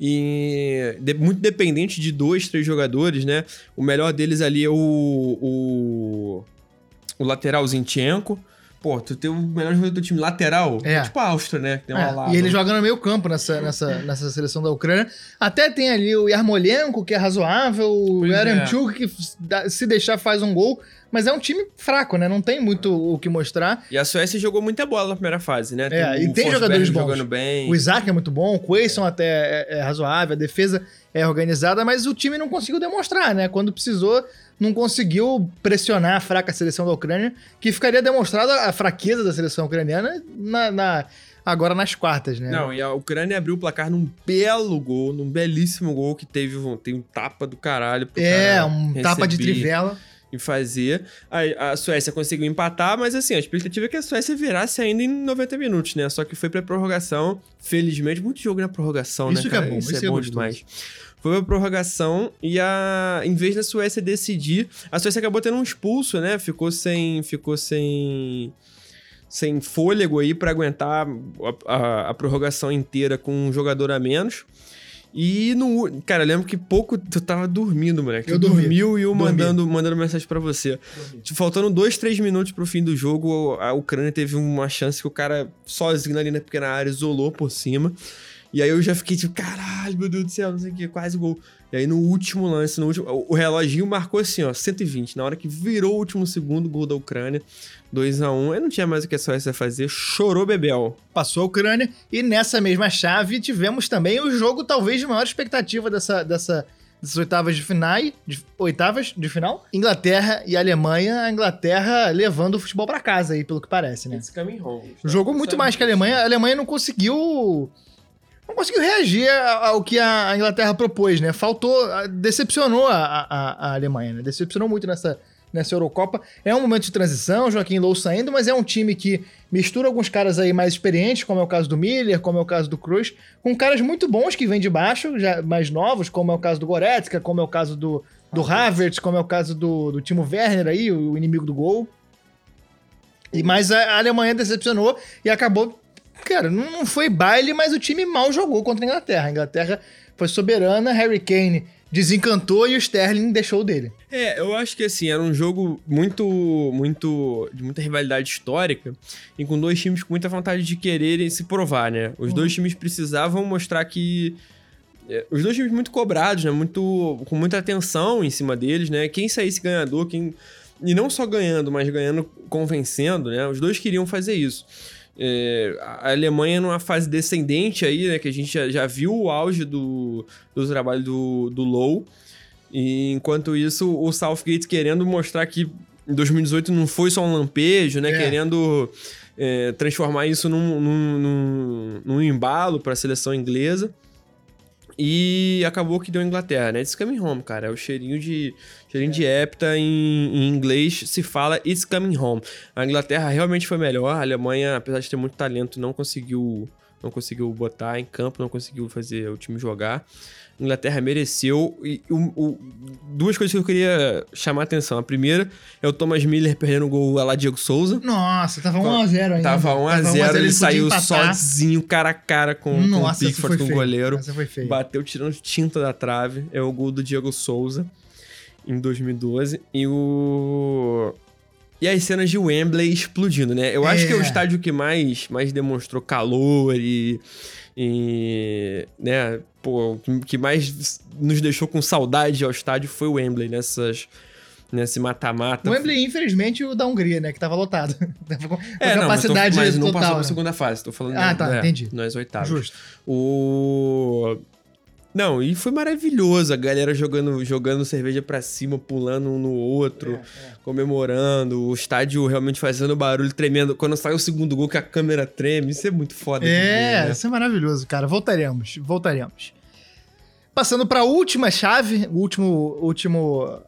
B: E de- muito dependente de dois, três jogadores, né? O melhor deles ali é o, o, o lateral Zinchenko. Pô, tu tem o melhor jogador do time lateral,
A: É.
B: tipo a Áustria, né? Que tem uma
A: É,
B: lava.
A: e ele joga no meio campo nessa, nessa, nessa seleção da Ucrânia. Até tem ali o Yarmolenko, que é razoável, o
B: Pois é.
A: Que se deixar faz um gol, mas é um time fraco, né? Não tem muito o que mostrar.
B: E a Suécia jogou muita bola na primeira fase, né?
A: É,
B: o
A: e tem jogadores bons.
B: jogando bem.
A: O Isaac é muito bom, o Quaison até é, é razoável, a defesa é organizada, mas o time não conseguiu demonstrar, né? Quando precisou, não conseguiu pressionar a fraca seleção da Ucrânia, que ficaria demonstrada a fraqueza da seleção ucraniana na, na- agora nas quartas, né?
B: Não, e a Ucrânia abriu o placar num belo gol, num belíssimo gol que teve tem um tapa do caralho pro
A: é,
B: cara
A: um tapa de
B: receber
A: trivela.
B: E fazer. A, a Suécia conseguiu empatar, mas assim, a expectativa é que a Suécia virasse ainda em 90 minutos, né? Só que foi pra prorrogação. Felizmente, muito jogo na prorrogação,
A: Isso
B: né?
A: que é
B: cara?
A: bom,
B: isso,
A: isso
B: é
A: é
B: bom demais. Foi pra prorrogação e a. Em vez da Suécia decidir, a Suécia acabou tendo um expulso, né? Ficou sem. Ficou sem. Sem fôlego aí pra aguentar a, a- a prorrogação inteira com um jogador a menos. E no. Cara, eu lembro que pouco tu tava dormindo, moleque.
A: Eu
B: tu
A: dormi.
B: dormiu e eu
A: Dormi.
B: mandando, mandando mensagem pra você. Tipo, Faltando dois, três minutos pro fim do jogo, a Ucrânia teve uma chance que o cara sozinho ali na pequena área isolou por cima. E aí eu já fiquei tipo, caralho, meu Deus do céu, não sei o que, quase gol. E aí no último lance, no último, o reloginho marcou assim, ó, 120. Na hora que virou o último segundo, gol da Ucrânia, 2 a 1 Eu não tinha mais o que a Suécia fazer, chorou Bebel.
A: Passou a Ucrânia e nessa mesma chave tivemos também o jogo talvez de maior expectativa dessa, dessa, dessas oitavas de final, de, oitavas de final, Inglaterra e Alemanha, a Inglaterra levando o futebol para casa aí, pelo que parece, né?
B: It's coming home.
A: Jogou muito mais que a Alemanha, a Alemanha não conseguiu não conseguiu reagir ao que a Inglaterra propôs, né? Faltou, decepcionou a, a, a Alemanha, né? Decepcionou muito nessa, nessa Eurocopa. É um momento de transição, Joaquim Low saindo, mas é um time que mistura alguns caras aí mais experientes, como é o caso do Miller, como é o caso do Cruz, com caras muito bons que vêm de baixo, já mais novos, como é o caso do Goretzka, como é o caso do, do Havertz, como é o caso do, do Timo Werner aí, o inimigo do gol. E, mas a Alemanha decepcionou e acabou Cara, não foi baile, mas o time mal jogou contra a Inglaterra. A Inglaterra foi soberana, Harry Kane desencantou e o Sterling deixou dele.
B: É, eu acho que assim, era um jogo muito, muito, de muita rivalidade histórica e com dois times com muita vontade de quererem se provar, né? Os uhum. dois times precisavam mostrar que é, os dois times muito cobrados, né? Muito, com muita atenção em cima deles, né? Quem saísse ganhador, quem e não só ganhando, mas ganhando convencendo, né? Os dois queriam fazer isso. É, a Alemanha numa fase descendente aí, né? Que a gente já, já viu o auge do, do trabalho do, do Low. E enquanto isso, o Southgate querendo mostrar que em 2018 não foi só um lampejo, né? É. Querendo é, transformar isso num, num, num, num embalo para a seleção inglesa. E acabou que deu Inglaterra, né? It's coming home, cara. É o cheirinho de cheirinho é. de hepta em, em, inglês se fala It's coming home. A Inglaterra realmente foi melhor. A Alemanha, apesar de ter muito talento, não conseguiu não conseguiu botar em campo, não conseguiu fazer o time jogar. Inglaterra mereceu. E o, o, duas coisas que eu queria chamar a atenção. A primeira é o Thomas Miller perdendo o gol lá Diego Souza.
A: Nossa, tava 1x0 ainda.
B: Tava 1x0, ele, ele saiu sozinho, cara a cara com, Nossa, com o Pickford, com o goleiro.
A: Essa foi feio.
B: Bateu tirando tinta da trave. É o gol do Diego Souza em 2012. E o. E as cenas de Wembley explodindo, né? Eu acho é. que é o estádio que mais, mais demonstrou calor e e, né, pô, o que mais nos deixou com saudade ao estádio foi o Wembley nessas nesse mata-mata.
A: O Wembley, infelizmente, o da Hungria, né? Que tava lotado. com
B: é, capacidade não, mas, tô, mas não passou né? pra segunda fase. Tô falando...
A: Ah, tá,
B: é,
A: entendi.
B: Nós oitavos.
A: Justo.
B: O... Não, e foi maravilhoso a galera jogando, jogando cerveja pra cima, pulando um no outro, é, é. comemorando, o estádio realmente fazendo barulho, tremendo. Quando sai o segundo gol, que a câmera treme, isso é muito foda.
A: É, ver, né? isso é maravilhoso, cara. Voltaremos, voltaremos. Passando pra última chave, o último, último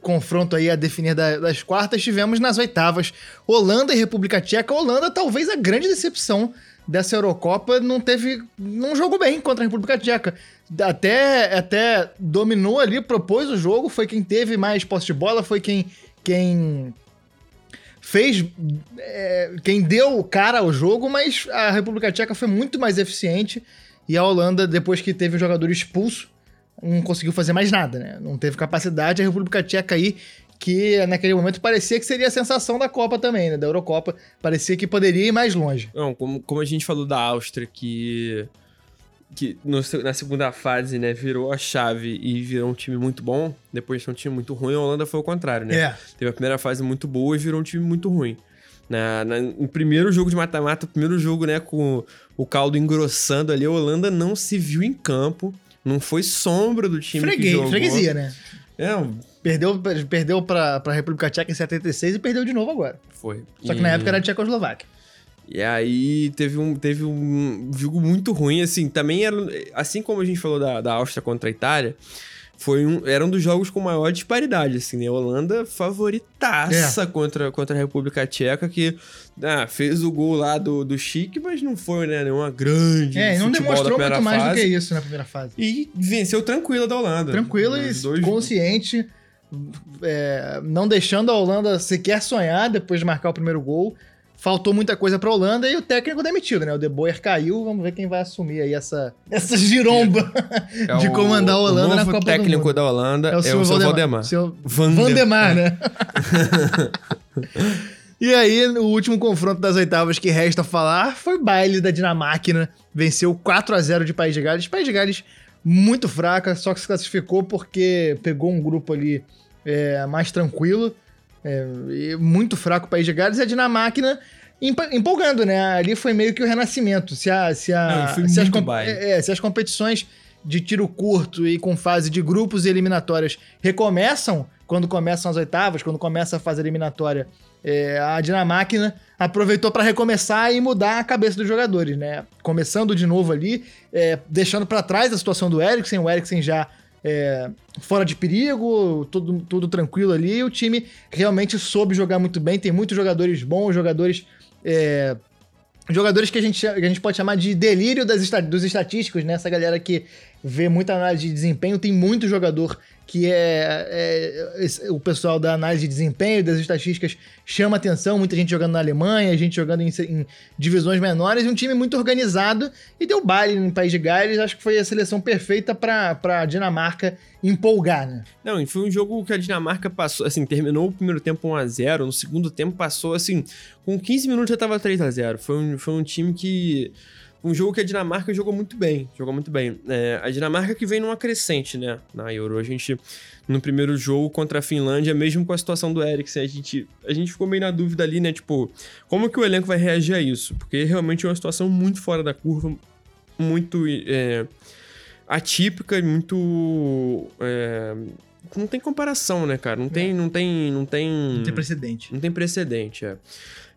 A: confronto aí a definir da, das quartas, tivemos nas oitavas Holanda e República Tcheca. Holanda, talvez a grande decepção dessa Eurocopa, não teve. não jogou bem contra a República Tcheca até, até dominou ali, propôs o jogo, foi quem teve mais posse de bola, foi quem, quem fez. É, quem deu cara ao jogo, mas a República Tcheca foi muito mais eficiente e a Holanda, depois que teve o jogador expulso, não conseguiu fazer mais nada, né? Não teve capacidade. A República Tcheca aí, que naquele momento parecia que seria a sensação da Copa também, né? Da Eurocopa, parecia que poderia ir mais longe.
B: Não, como, como a gente falou da Áustria, que que no, na segunda fase, né, virou a chave e virou um time muito bom, depois de um time muito ruim, a Holanda foi o contrário, né?
A: É.
B: Teve a primeira fase muito boa e virou um time muito ruim. Na, na, no primeiro jogo de mata-mata, primeiro jogo, né, com o caldo engrossando ali, a Holanda não se viu em campo, não foi sombra do time Freguei, que jogou.
A: Freguesia, né?
B: É,
A: Perdeu, perdeu pra, pra República Tcheca em 76 e perdeu de novo agora.
B: Foi.
A: Só que na época era Tchecoslováquia.
B: E aí teve um, teve um jogo muito ruim, assim, também era, assim como a gente falou da, da Áustria contra a Itália, foi um, era um dos jogos com maior disparidade, assim, né? A Holanda favoritaça é. contra, contra a República Tcheca, que ah, fez o gol lá do, do Chique, mas não foi, né, nenhuma grande
A: É, não demonstrou muito mais do que isso na primeira fase.
B: E venceu tranquila da Holanda.
A: Tranquila e dois... consciente, é, não deixando a Holanda sequer sonhar depois de marcar o primeiro gol faltou muita coisa pra Holanda e o técnico demitido, né? O De Boer caiu, vamos ver quem vai assumir aí essa, essa giromba é de comandar a Holanda
B: o
A: na Copa
B: do Mundo. O técnico da Holanda é o, é o seu Valdemar.
A: Seu Vandemar, Valdemar né? E aí, o último confronto das oitavas que resta falar foi baile da Dinamarca. Venceu 4 a 0 de País de Gales. País de Gales muito fraca, só que se classificou porque pegou um grupo ali é, mais tranquilo. É, muito fraco o País de Gales. E a Dinamarca empolgando, né? Ali foi meio que o renascimento. Se, a, se, a,
B: Não,
A: se, as,
B: é,
A: é, se as competições de tiro curto e com fase de grupos e eliminatórias recomeçam, quando começam as oitavas, quando começa a fase eliminatória, é, a Dinamarca aproveitou para recomeçar e mudar a cabeça dos jogadores, né? Começando de novo ali, é, deixando para trás a situação do Eriksen, o Eriksen já é, fora de perigo, tudo, tudo tranquilo ali. o time realmente soube jogar muito bem. Tem muitos jogadores bons, jogadores. É, jogadores que a, gente, que a gente pode chamar de delírio das, dos estatísticos, né? Essa galera que vê muita análise de desempenho, tem muito jogador que é, é, o pessoal da análise de desempenho, das estatísticas, chama atenção. Muita gente jogando na Alemanha, gente jogando em, em divisões menores, e um time muito organizado. E deu baile no País de Gales. Acho que foi a seleção perfeita para a Dinamarca empolgar, né?
B: Não, e foi um jogo que a Dinamarca passou, assim, terminou o primeiro tempo 1x0, no segundo tempo passou, assim, com 15 minutos já tava 3 a 0 Foi um, foi um time que um jogo que a Dinamarca jogou muito bem. Jogou muito bem. É, a Dinamarca que vem numa crescente, né? Na Euro. A gente, no primeiro jogo contra a Finlândia, mesmo com a situação do Eriksen, a gente, a gente ficou meio na dúvida ali, né? Tipo, como que o elenco vai reagir a isso? Porque realmente é uma situação muito fora da curva, muito é, atípica, muito. É, não tem comparação, né, cara? Não tem, é. não tem, não tem.
A: Não tem precedente.
B: Não tem precedente, é.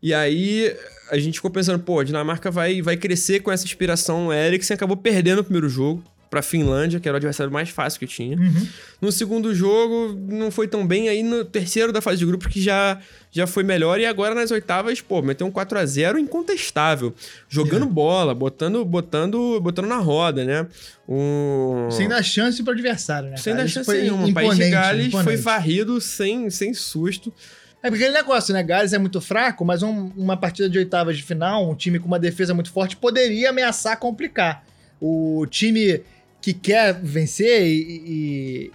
B: E aí a gente ficou pensando, pô, a Dinamarca vai, vai crescer com essa inspiração. O Eriksen acabou perdendo o primeiro jogo pra Finlândia, que era o adversário mais fácil que tinha.
A: Uhum.
B: No segundo jogo, não foi tão bem. Aí no terceiro da fase de grupos, que já, já foi melhor. E agora nas oitavas, pô, meteu um 4 a 0 incontestável. Jogando é. bola, botando, botando, botando na roda, né? Um...
A: Sem dar chance pro adversário, né?
B: Sem dar chance nenhuma. O país de Gales imponente. foi varrido sem, sem susto.
A: É porque aquele negócio, né? Gales é muito fraco, mas um, uma partida de oitavas de final, um time com uma defesa muito forte, poderia ameaçar complicar. O time que quer vencer e, e,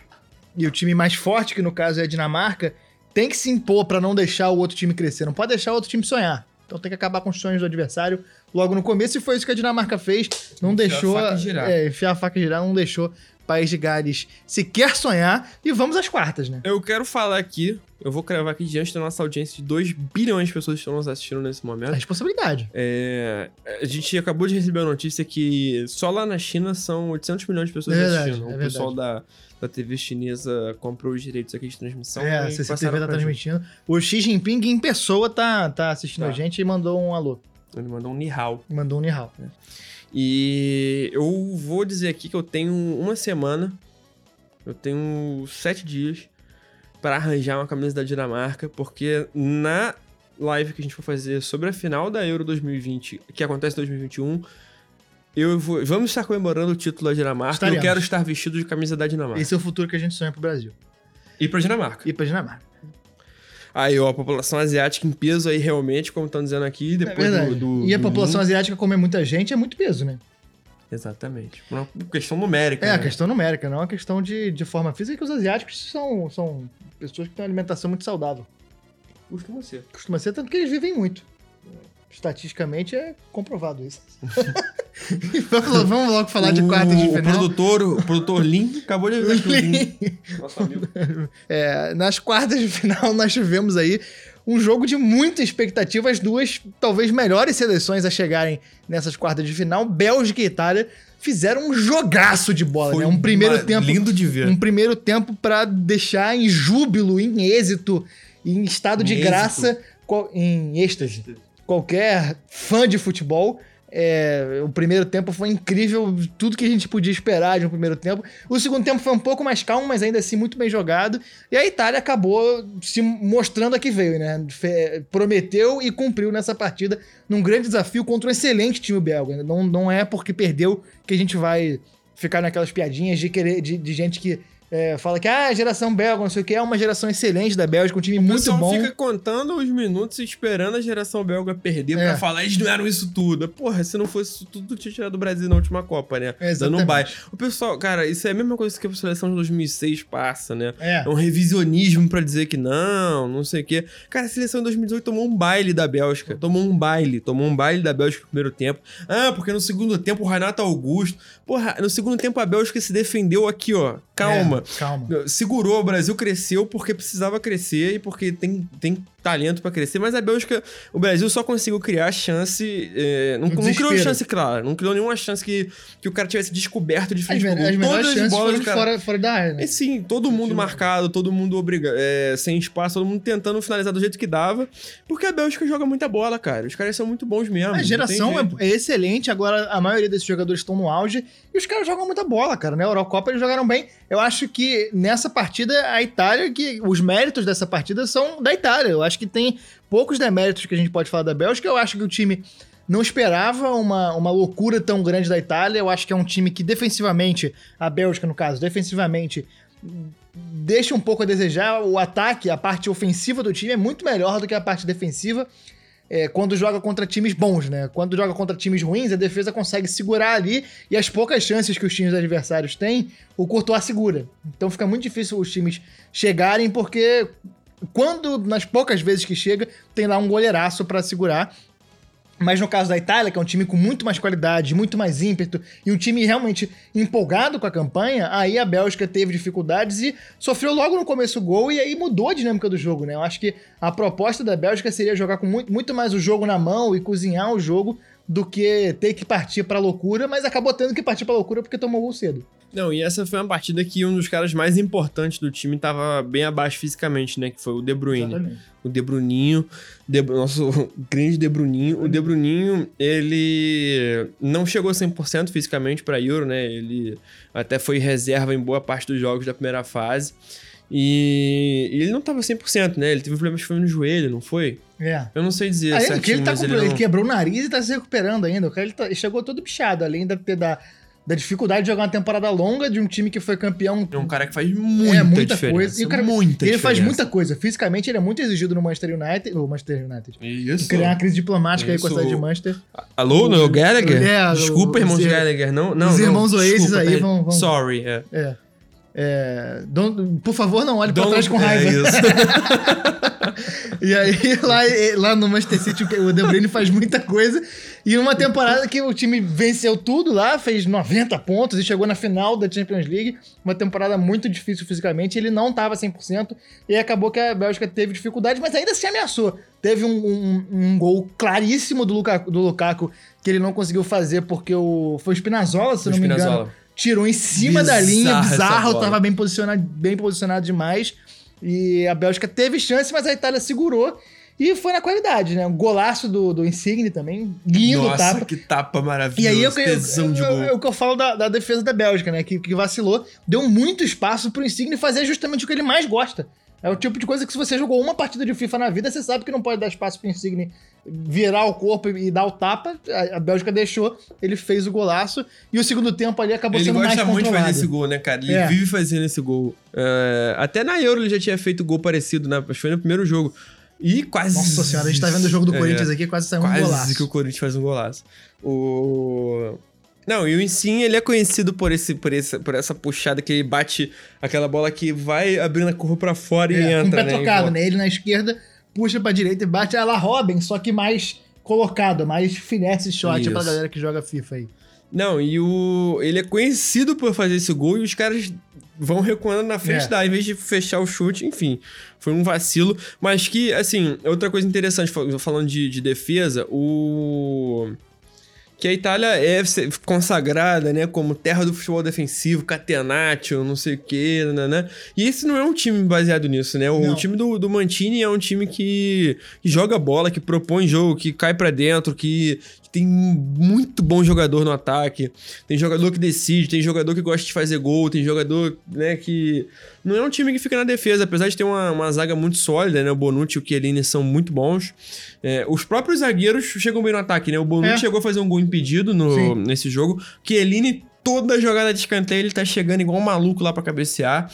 A: e o time mais forte, que no caso é a Dinamarca, tem que se impor para não deixar o outro time crescer. Não pode deixar o outro time sonhar. Então tem que acabar com os sonhos do adversário logo no começo. E foi isso que a Dinamarca fez. Não enfiar deixou. A faca girar. É, enfiar a faca girar, não deixou País de Gales sequer sonhar. E vamos às quartas, né?
B: Eu quero falar aqui, eu vou cravar aqui diante da nossa audiência de 2 bilhões de pessoas que estão nos assistindo nesse momento. A
A: responsabilidade.
B: É, a gente acabou de receber a notícia que só lá na China são 800 milhões de pessoas
A: é verdade,
B: assistindo.
A: É
B: o pessoal da, da TV chinesa comprou os direitos aqui de transmissão.
A: É, a CCTV tá transmitindo. Gente. O Xi Jinping em pessoa tá, tá assistindo tá. a gente e mandou um alô.
B: Ele mandou um nihao.
A: Mandou um nihao.
B: É. E eu vou dizer aqui que eu tenho uma semana eu tenho sete dias para arranjar uma camisa da Dinamarca, porque na live que a gente for fazer sobre a final da Euro 2020, que acontece em 2021, eu vou, vamos estar comemorando o título da Dinamarca. Estaremos. Eu quero estar vestido de camisa da Dinamarca.
A: Esse é o futuro que a gente sonha pro Brasil.
B: E pra Dinamarca.
A: E pra Dinamarca.
B: Aí, ó, a população asiática em peso aí, realmente, como estão dizendo aqui, depois
A: é
B: do, do,
A: E a população mundo. asiática comer muita gente é muito peso, né?
B: Exatamente. Uma questão numérica.
A: É,
B: né?
A: a questão numérica, não é uma questão de, de forma física, que os asiáticos são, são pessoas que têm uma alimentação muito saudável.
B: Costuma ser.
A: Costuma ser, tanto que eles vivem muito. Estatisticamente é comprovado isso. vamos, vamos, logo falar de quartas de final.
B: O produtor, o produtor Lin acabou de ver Nosso amigo.
A: É, nas quartas de final nós tivemos aí um jogo de muita expectativa, as duas talvez melhores seleções a chegarem nessas quartas de final, Bélgica e Itália, fizeram um jogaço de bola, Foi né? Um primeiro tempo
B: lindo de ver.
A: Um primeiro tempo para deixar em júbilo, em êxito, em estado em de êxito. graça, em êxtase. Qualquer fã de futebol é, o primeiro tempo foi incrível, tudo que a gente podia esperar de um primeiro tempo. O segundo tempo foi um pouco mais calmo, mas ainda assim muito bem jogado. E a Itália acabou se mostrando a que veio, né? Prometeu e cumpriu nessa partida num grande desafio contra um excelente time belga. Não, não é porque perdeu que a gente vai ficar naquelas piadinhas de querer de, de gente que é, fala que ah, a geração belga, não sei o que, é uma geração excelente da Bélgica, um time
B: O
A: muito
B: pessoal
A: bom.
B: fica contando os minutos e esperando a geração belga perder
A: É.
B: pra falar, eles não eram isso tudo. Porra, se não fosse isso tudo, tinha tirado o Brasil na última Copa, né?
A: É,
B: Dando um baile. O pessoal, cara, isso é a mesma coisa que a seleção de 2006 passa, né?
A: É.
B: É um revisionismo pra dizer que não, não sei o quê. Cara, a seleção de 2018 tomou um baile da Bélgica. Tomou um baile. Tomou um baile da Bélgica no primeiro tempo. Ah, porque no segundo tempo o Renato Augusto. Porra, no segundo tempo a Bélgica se defendeu aqui, ó. Calma.
A: É, calma.
B: Segurou, o Brasil cresceu porque precisava crescer e porque tem, tem talento pra crescer, mas a Bélgica, o Brasil só conseguiu criar chance. é, não, não criou chance clara, não criou nenhuma chance que, que o cara tivesse descoberto de frente pro gol.
A: as melhores chances
B: bolas,
A: foram fora, fora da área, né?
B: é sim, todo mundo marcado, todo mundo obriga é, sem espaço, todo mundo tentando finalizar do jeito que dava. Porque a Bélgica joga muita bola, cara. Os caras são muito bons mesmo.
A: A geração é, é excelente, agora a maioria desses jogadores estão no auge e os caras jogam muita bola, cara. Na Eurocopa eles jogaram bem. Eu acho que nessa partida, a Itália, que os méritos dessa partida são da Itália. Eu acho que tem poucos deméritos que a gente pode falar da Bélgica. Eu acho que o time não esperava uma, uma loucura tão grande da Itália. Eu acho que é um time que defensivamente, a Bélgica no caso, defensivamente deixa um pouco a desejar. O ataque, a parte ofensiva do time é muito melhor do que a parte defensiva é, quando joga contra times bons, né? Quando joga contra times ruins, a defesa consegue segurar ali e as poucas chances que os times adversários têm, o Courtois segura. Então fica muito difícil os times chegarem porque quando nas poucas vezes que chega, tem lá um goleiraço pra segurar. Mas no caso da Itália, que é um time com muito mais qualidade, muito mais ímpeto, e um time realmente empolgado com a campanha, aí a Bélgica teve dificuldades e sofreu logo no começo o gol, e aí mudou a dinâmica do jogo, né? Eu acho que a proposta da Bélgica seria jogar com muito, muito mais o jogo na mão e cozinhar o jogo do que ter que partir pra loucura, mas acabou tendo que partir pra loucura porque tomou gol cedo.
B: Não, e essa foi uma partida que um dos caras mais importantes do time tava bem abaixo fisicamente, né? Que foi o De Bruyne. O De Bruninho, De, nosso grande De Bruninho. O De Bruninho, ele não chegou 100% fisicamente pra Euro, né? Ele até foi reserva em boa parte dos jogos da primeira fase. E ele não tava 100%, né? Ele teve problemas foi no joelho, não foi?
A: É.
B: Eu não sei dizer
A: Aí,
B: certinho,
A: que ele, tá com-
B: ele
A: ele
B: não...
A: quebrou o nariz e tá se recuperando ainda. O cara ele tá- ele chegou todo bichado, além da, da, da dificuldade de jogar uma temporada longa de um time que foi campeão.
B: É um cara que faz muita,
A: é, muita
B: diferença.
A: coisa. E o cara,
B: muita
A: ele faz muita coisa. Fisicamente, ele é muito exigido no Manchester United. No Manchester United.
B: Isso.
A: Criar uma crise diplomática aí com a
B: Isso.
A: cidade de Manchester.
B: Alô, Noel Gallagher?
A: É,
B: Desculpa,
A: o-
B: irmãos
A: os-
B: Gallagher. Não, não,
A: os
B: não,
A: irmãos Oasis aí
B: é,
A: vão- vão-
B: Sorry, é.
A: É. É, don't- por favor, não olhe pra
B: Don't-
A: trás com
B: é
A: raiva.
B: isso.
A: E aí, lá, lá no Manchester City, o De Bruyne faz muita coisa. E numa temporada que o time venceu tudo lá, fez 90 pontos e chegou na final da Champions League. Uma temporada muito difícil fisicamente. Ele não tava 100%. E acabou que a Bélgica teve dificuldade, mas ainda se ameaçou. Teve um, um- um gol claríssimo do Lukaku, do Lukaku que ele não conseguiu fazer porque o, foi o Spinazzola, se
B: O
A: não me engano
B: Spinazzola.
A: tirou em cima da linha, bizarro,
B: bola.
A: tava bem posicionado, bem posicionado demais. E a Bélgica teve chance, mas a Itália segurou. E foi na qualidade, né? Um golaço do, do Insigne também, lindo
B: Nossa,
A: tapa.
B: que tapa maravilhoso.
A: E aí eu,
B: tesão
A: é o que eu falo da, da defesa da Bélgica, né? Que, que vacilou, deu muito espaço pro Insigne fazer justamente o que ele mais gosta. É o tipo de coisa que se você jogou uma partida de FIFA na vida, você sabe que não pode dar espaço pro Insigne virar o corpo e dar o tapa. A, a Bélgica deixou, ele fez o golaço. E o segundo tempo ali acabou
B: Ele
A: sendo mais
B: gosta muito de
A: controlado.
B: fazer esse gol, né, cara? Ele
A: É.
B: vive fazendo esse gol. É, até na Euro ele já tinha feito gol parecido, né? Acho que foi no primeiro jogo. E quase.
A: Nossa senhora, a gente tá vendo o jogo do
B: É,
A: Corinthians aqui, quase saiu um
B: Quase
A: golaço.
B: que o Corinthians faz um golaço. O. Não, e o Insigne, ele é conhecido por, esse, por, esse, por essa puxada que ele bate aquela bola que vai abrindo a curva pra fora e
A: É, o
B: entra,
A: pé
B: né? e
A: trocado, né? Ele na esquerda, puxa pra direita e bate a la Robin, só que mais colocado, mais finesse shot
B: Isso.
A: pra galera que joga FIFA aí.
B: Não, e o. Ele é conhecido por fazer esse gol e os caras vão recuando na frente
A: É.
B: da, em vez de fechar o chute, enfim. Foi um vacilo. Mas que, assim, outra coisa interessante, fal- falando de, de defesa, o. Que a Itália é consagrada, né, como terra do futebol defensivo, catenaccio, não sei o quê, né? E esse não é um time baseado nisso, né? O
A: Não.
B: time do, do Mantini é um time que, que joga bola, que propõe jogo, que cai pra dentro, que tem muito bom jogador no ataque. Tem jogador que decide, tem jogador que gosta de fazer gol, tem jogador, né, que... Não é um time que fica na defesa, apesar de ter uma, uma zaga muito sólida, né? O Bonucci e o Chiellini são muito bons. É, os próprios zagueiros chegam bem no ataque, né? O Bonucci
A: É.
B: chegou a fazer um gol impedido no,
A: Sim.
B: nesse jogo. Chiellini toda jogada de escanteio ele tá chegando igual um maluco lá pra cabecear.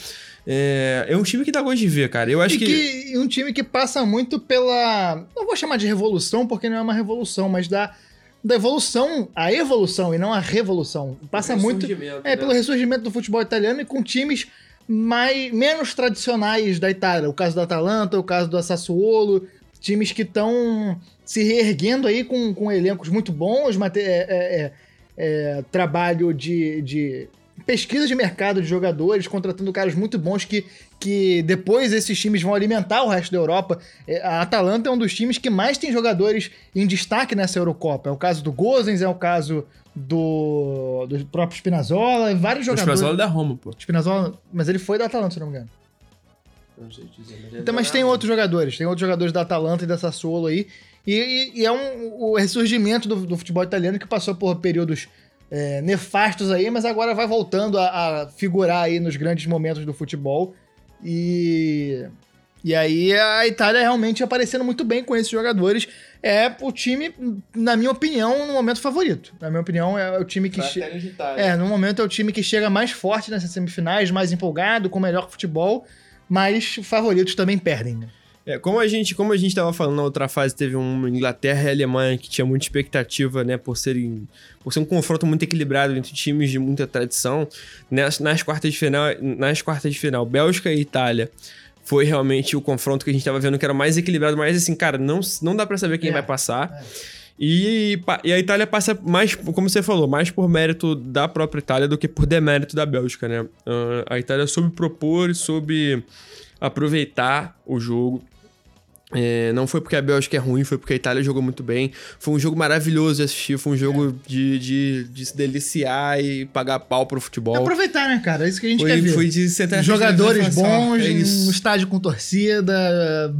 B: É, é um time que dá gosto de ver, cara. Eu acho
A: e
B: que...
A: que... um time que passa muito pela. Não vou chamar de revolução, porque não é uma revolução, mas da, da evolução, a evolução e não a revolução. Passa muito. É,
B: né?
A: pelo ressurgimento do futebol italiano e com times mais, menos tradicionais da Itália. O caso do Atalanta, o caso do Sassuolo, times que estão se reerguendo aí com, com elencos muito bons, é, é, é, é, trabalho de, de pesquisa de mercado de jogadores, contratando caras muito bons que, que depois esses times vão alimentar o resto da Europa. É, A Atalanta é um dos times que mais tem jogadores em destaque nessa Eurocopa. É o caso do Gozens, é o caso do, do próprio Spinazzola, vários
B: O
A: jogadores.
B: Spinazzola é da Roma, pô.
A: Spinazzola, mas ele foi da Atalanta, se não me engano.
B: Não sei dizer, mas
A: Então, mas tem outros jogadores, tem outros jogadores da Atalanta e da Sassuolo aí. E, e- e é um, o ressurgimento do, do futebol italiano que passou por períodos é, nefastos aí, mas agora vai voltando a, a figurar aí nos grandes momentos do futebol. E, e aí a Itália realmente aparecendo muito bem com esses jogadores. É o time, na minha opinião, no momento favorito. Na minha opinião, é o time que. che- é, no momento é o time que chega mais forte nessas semifinais, mais empolgado, com melhor futebol, mas favoritos também perdem, né?
B: É, como a gente, como a gente tava falando na outra fase, teve um Inglaterra e Alemanha que tinha muita expectativa, né, por serem por ser um confronto muito equilibrado entre times de muita tradição. Nas, nas quartas de final, nas quartas de final, Bélgica e Itália foi realmente o confronto que a gente tava vendo que era mais equilibrado, mas assim, cara, não, não dá pra saber quem
A: É,
B: vai passar. E, pa- e a Itália passa mais, como você falou, mais por mérito da própria Itália do que por demérito da Bélgica, né? Ah, a Itália soube propor e soube aproveitar o jogo. É, não foi porque a Bélgica é ruim, foi porque a Itália jogou muito bem. Foi um jogo maravilhoso de assistir, foi um jogo de, de, de se deliciar e pagar pau pro futebol.
A: Aproveitar, né, cara? É isso que a gente quer
B: Foi,
A: ver.
B: foi de sentar
A: Jogadores bons,
B: é
A: no estádio com torcida,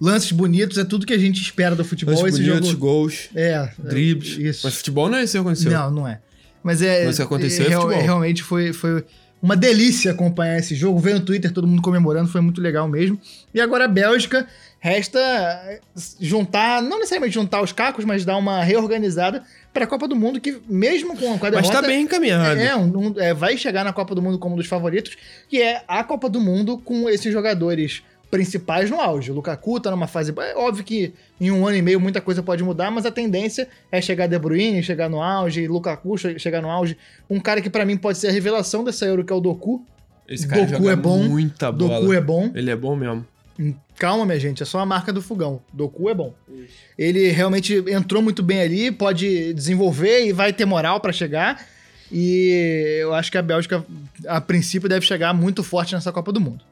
A: lances bonitos, é tudo que a gente espera do futebol.
B: Lances
A: Esse
B: bonitos,
A: jogo...
B: gols,
A: É,
B: dribles.
A: isso.
B: Mas futebol não é isso que aconteceu.
A: Não, não é. Mas é.
B: Mas o que aconteceu é
A: real-
B: futebol.
A: Realmente foi, foi uma delícia acompanhar esse jogo. Ver no Twitter todo mundo comemorando, foi muito legal mesmo. E agora a Bélgica, resta juntar, não necessariamente juntar os cacos, mas dar uma reorganizada para a Copa do Mundo, que mesmo com, a derrota.
B: Mas tá bem encaminhado.
A: É, um- um- é, vai chegar na Copa do Mundo como um dos favoritos, que é a Copa do Mundo com esses jogadores principais no auge. O Lukaku tá numa fase. É óbvio que em um ano e meio muita coisa pode mudar, mas a tendência é chegar De Bruyne, chegar no auge, Lukaku che- chegar no auge. Um cara que pra mim pode ser a revelação dessa Euro, que é o Doku.
B: Esse cara
A: Doku
B: joga
A: é bom,
B: muita bola.
A: Doku é bom.
B: Ele é bom mesmo.
A: Calma, minha gente, é só a marca do fogão. Doku é bom. Ele realmente entrou muito bem ali, pode desenvolver e vai ter moral pra chegar. E eu acho que a Bélgica, a princípio, deve chegar muito forte nessa Copa do Mundo.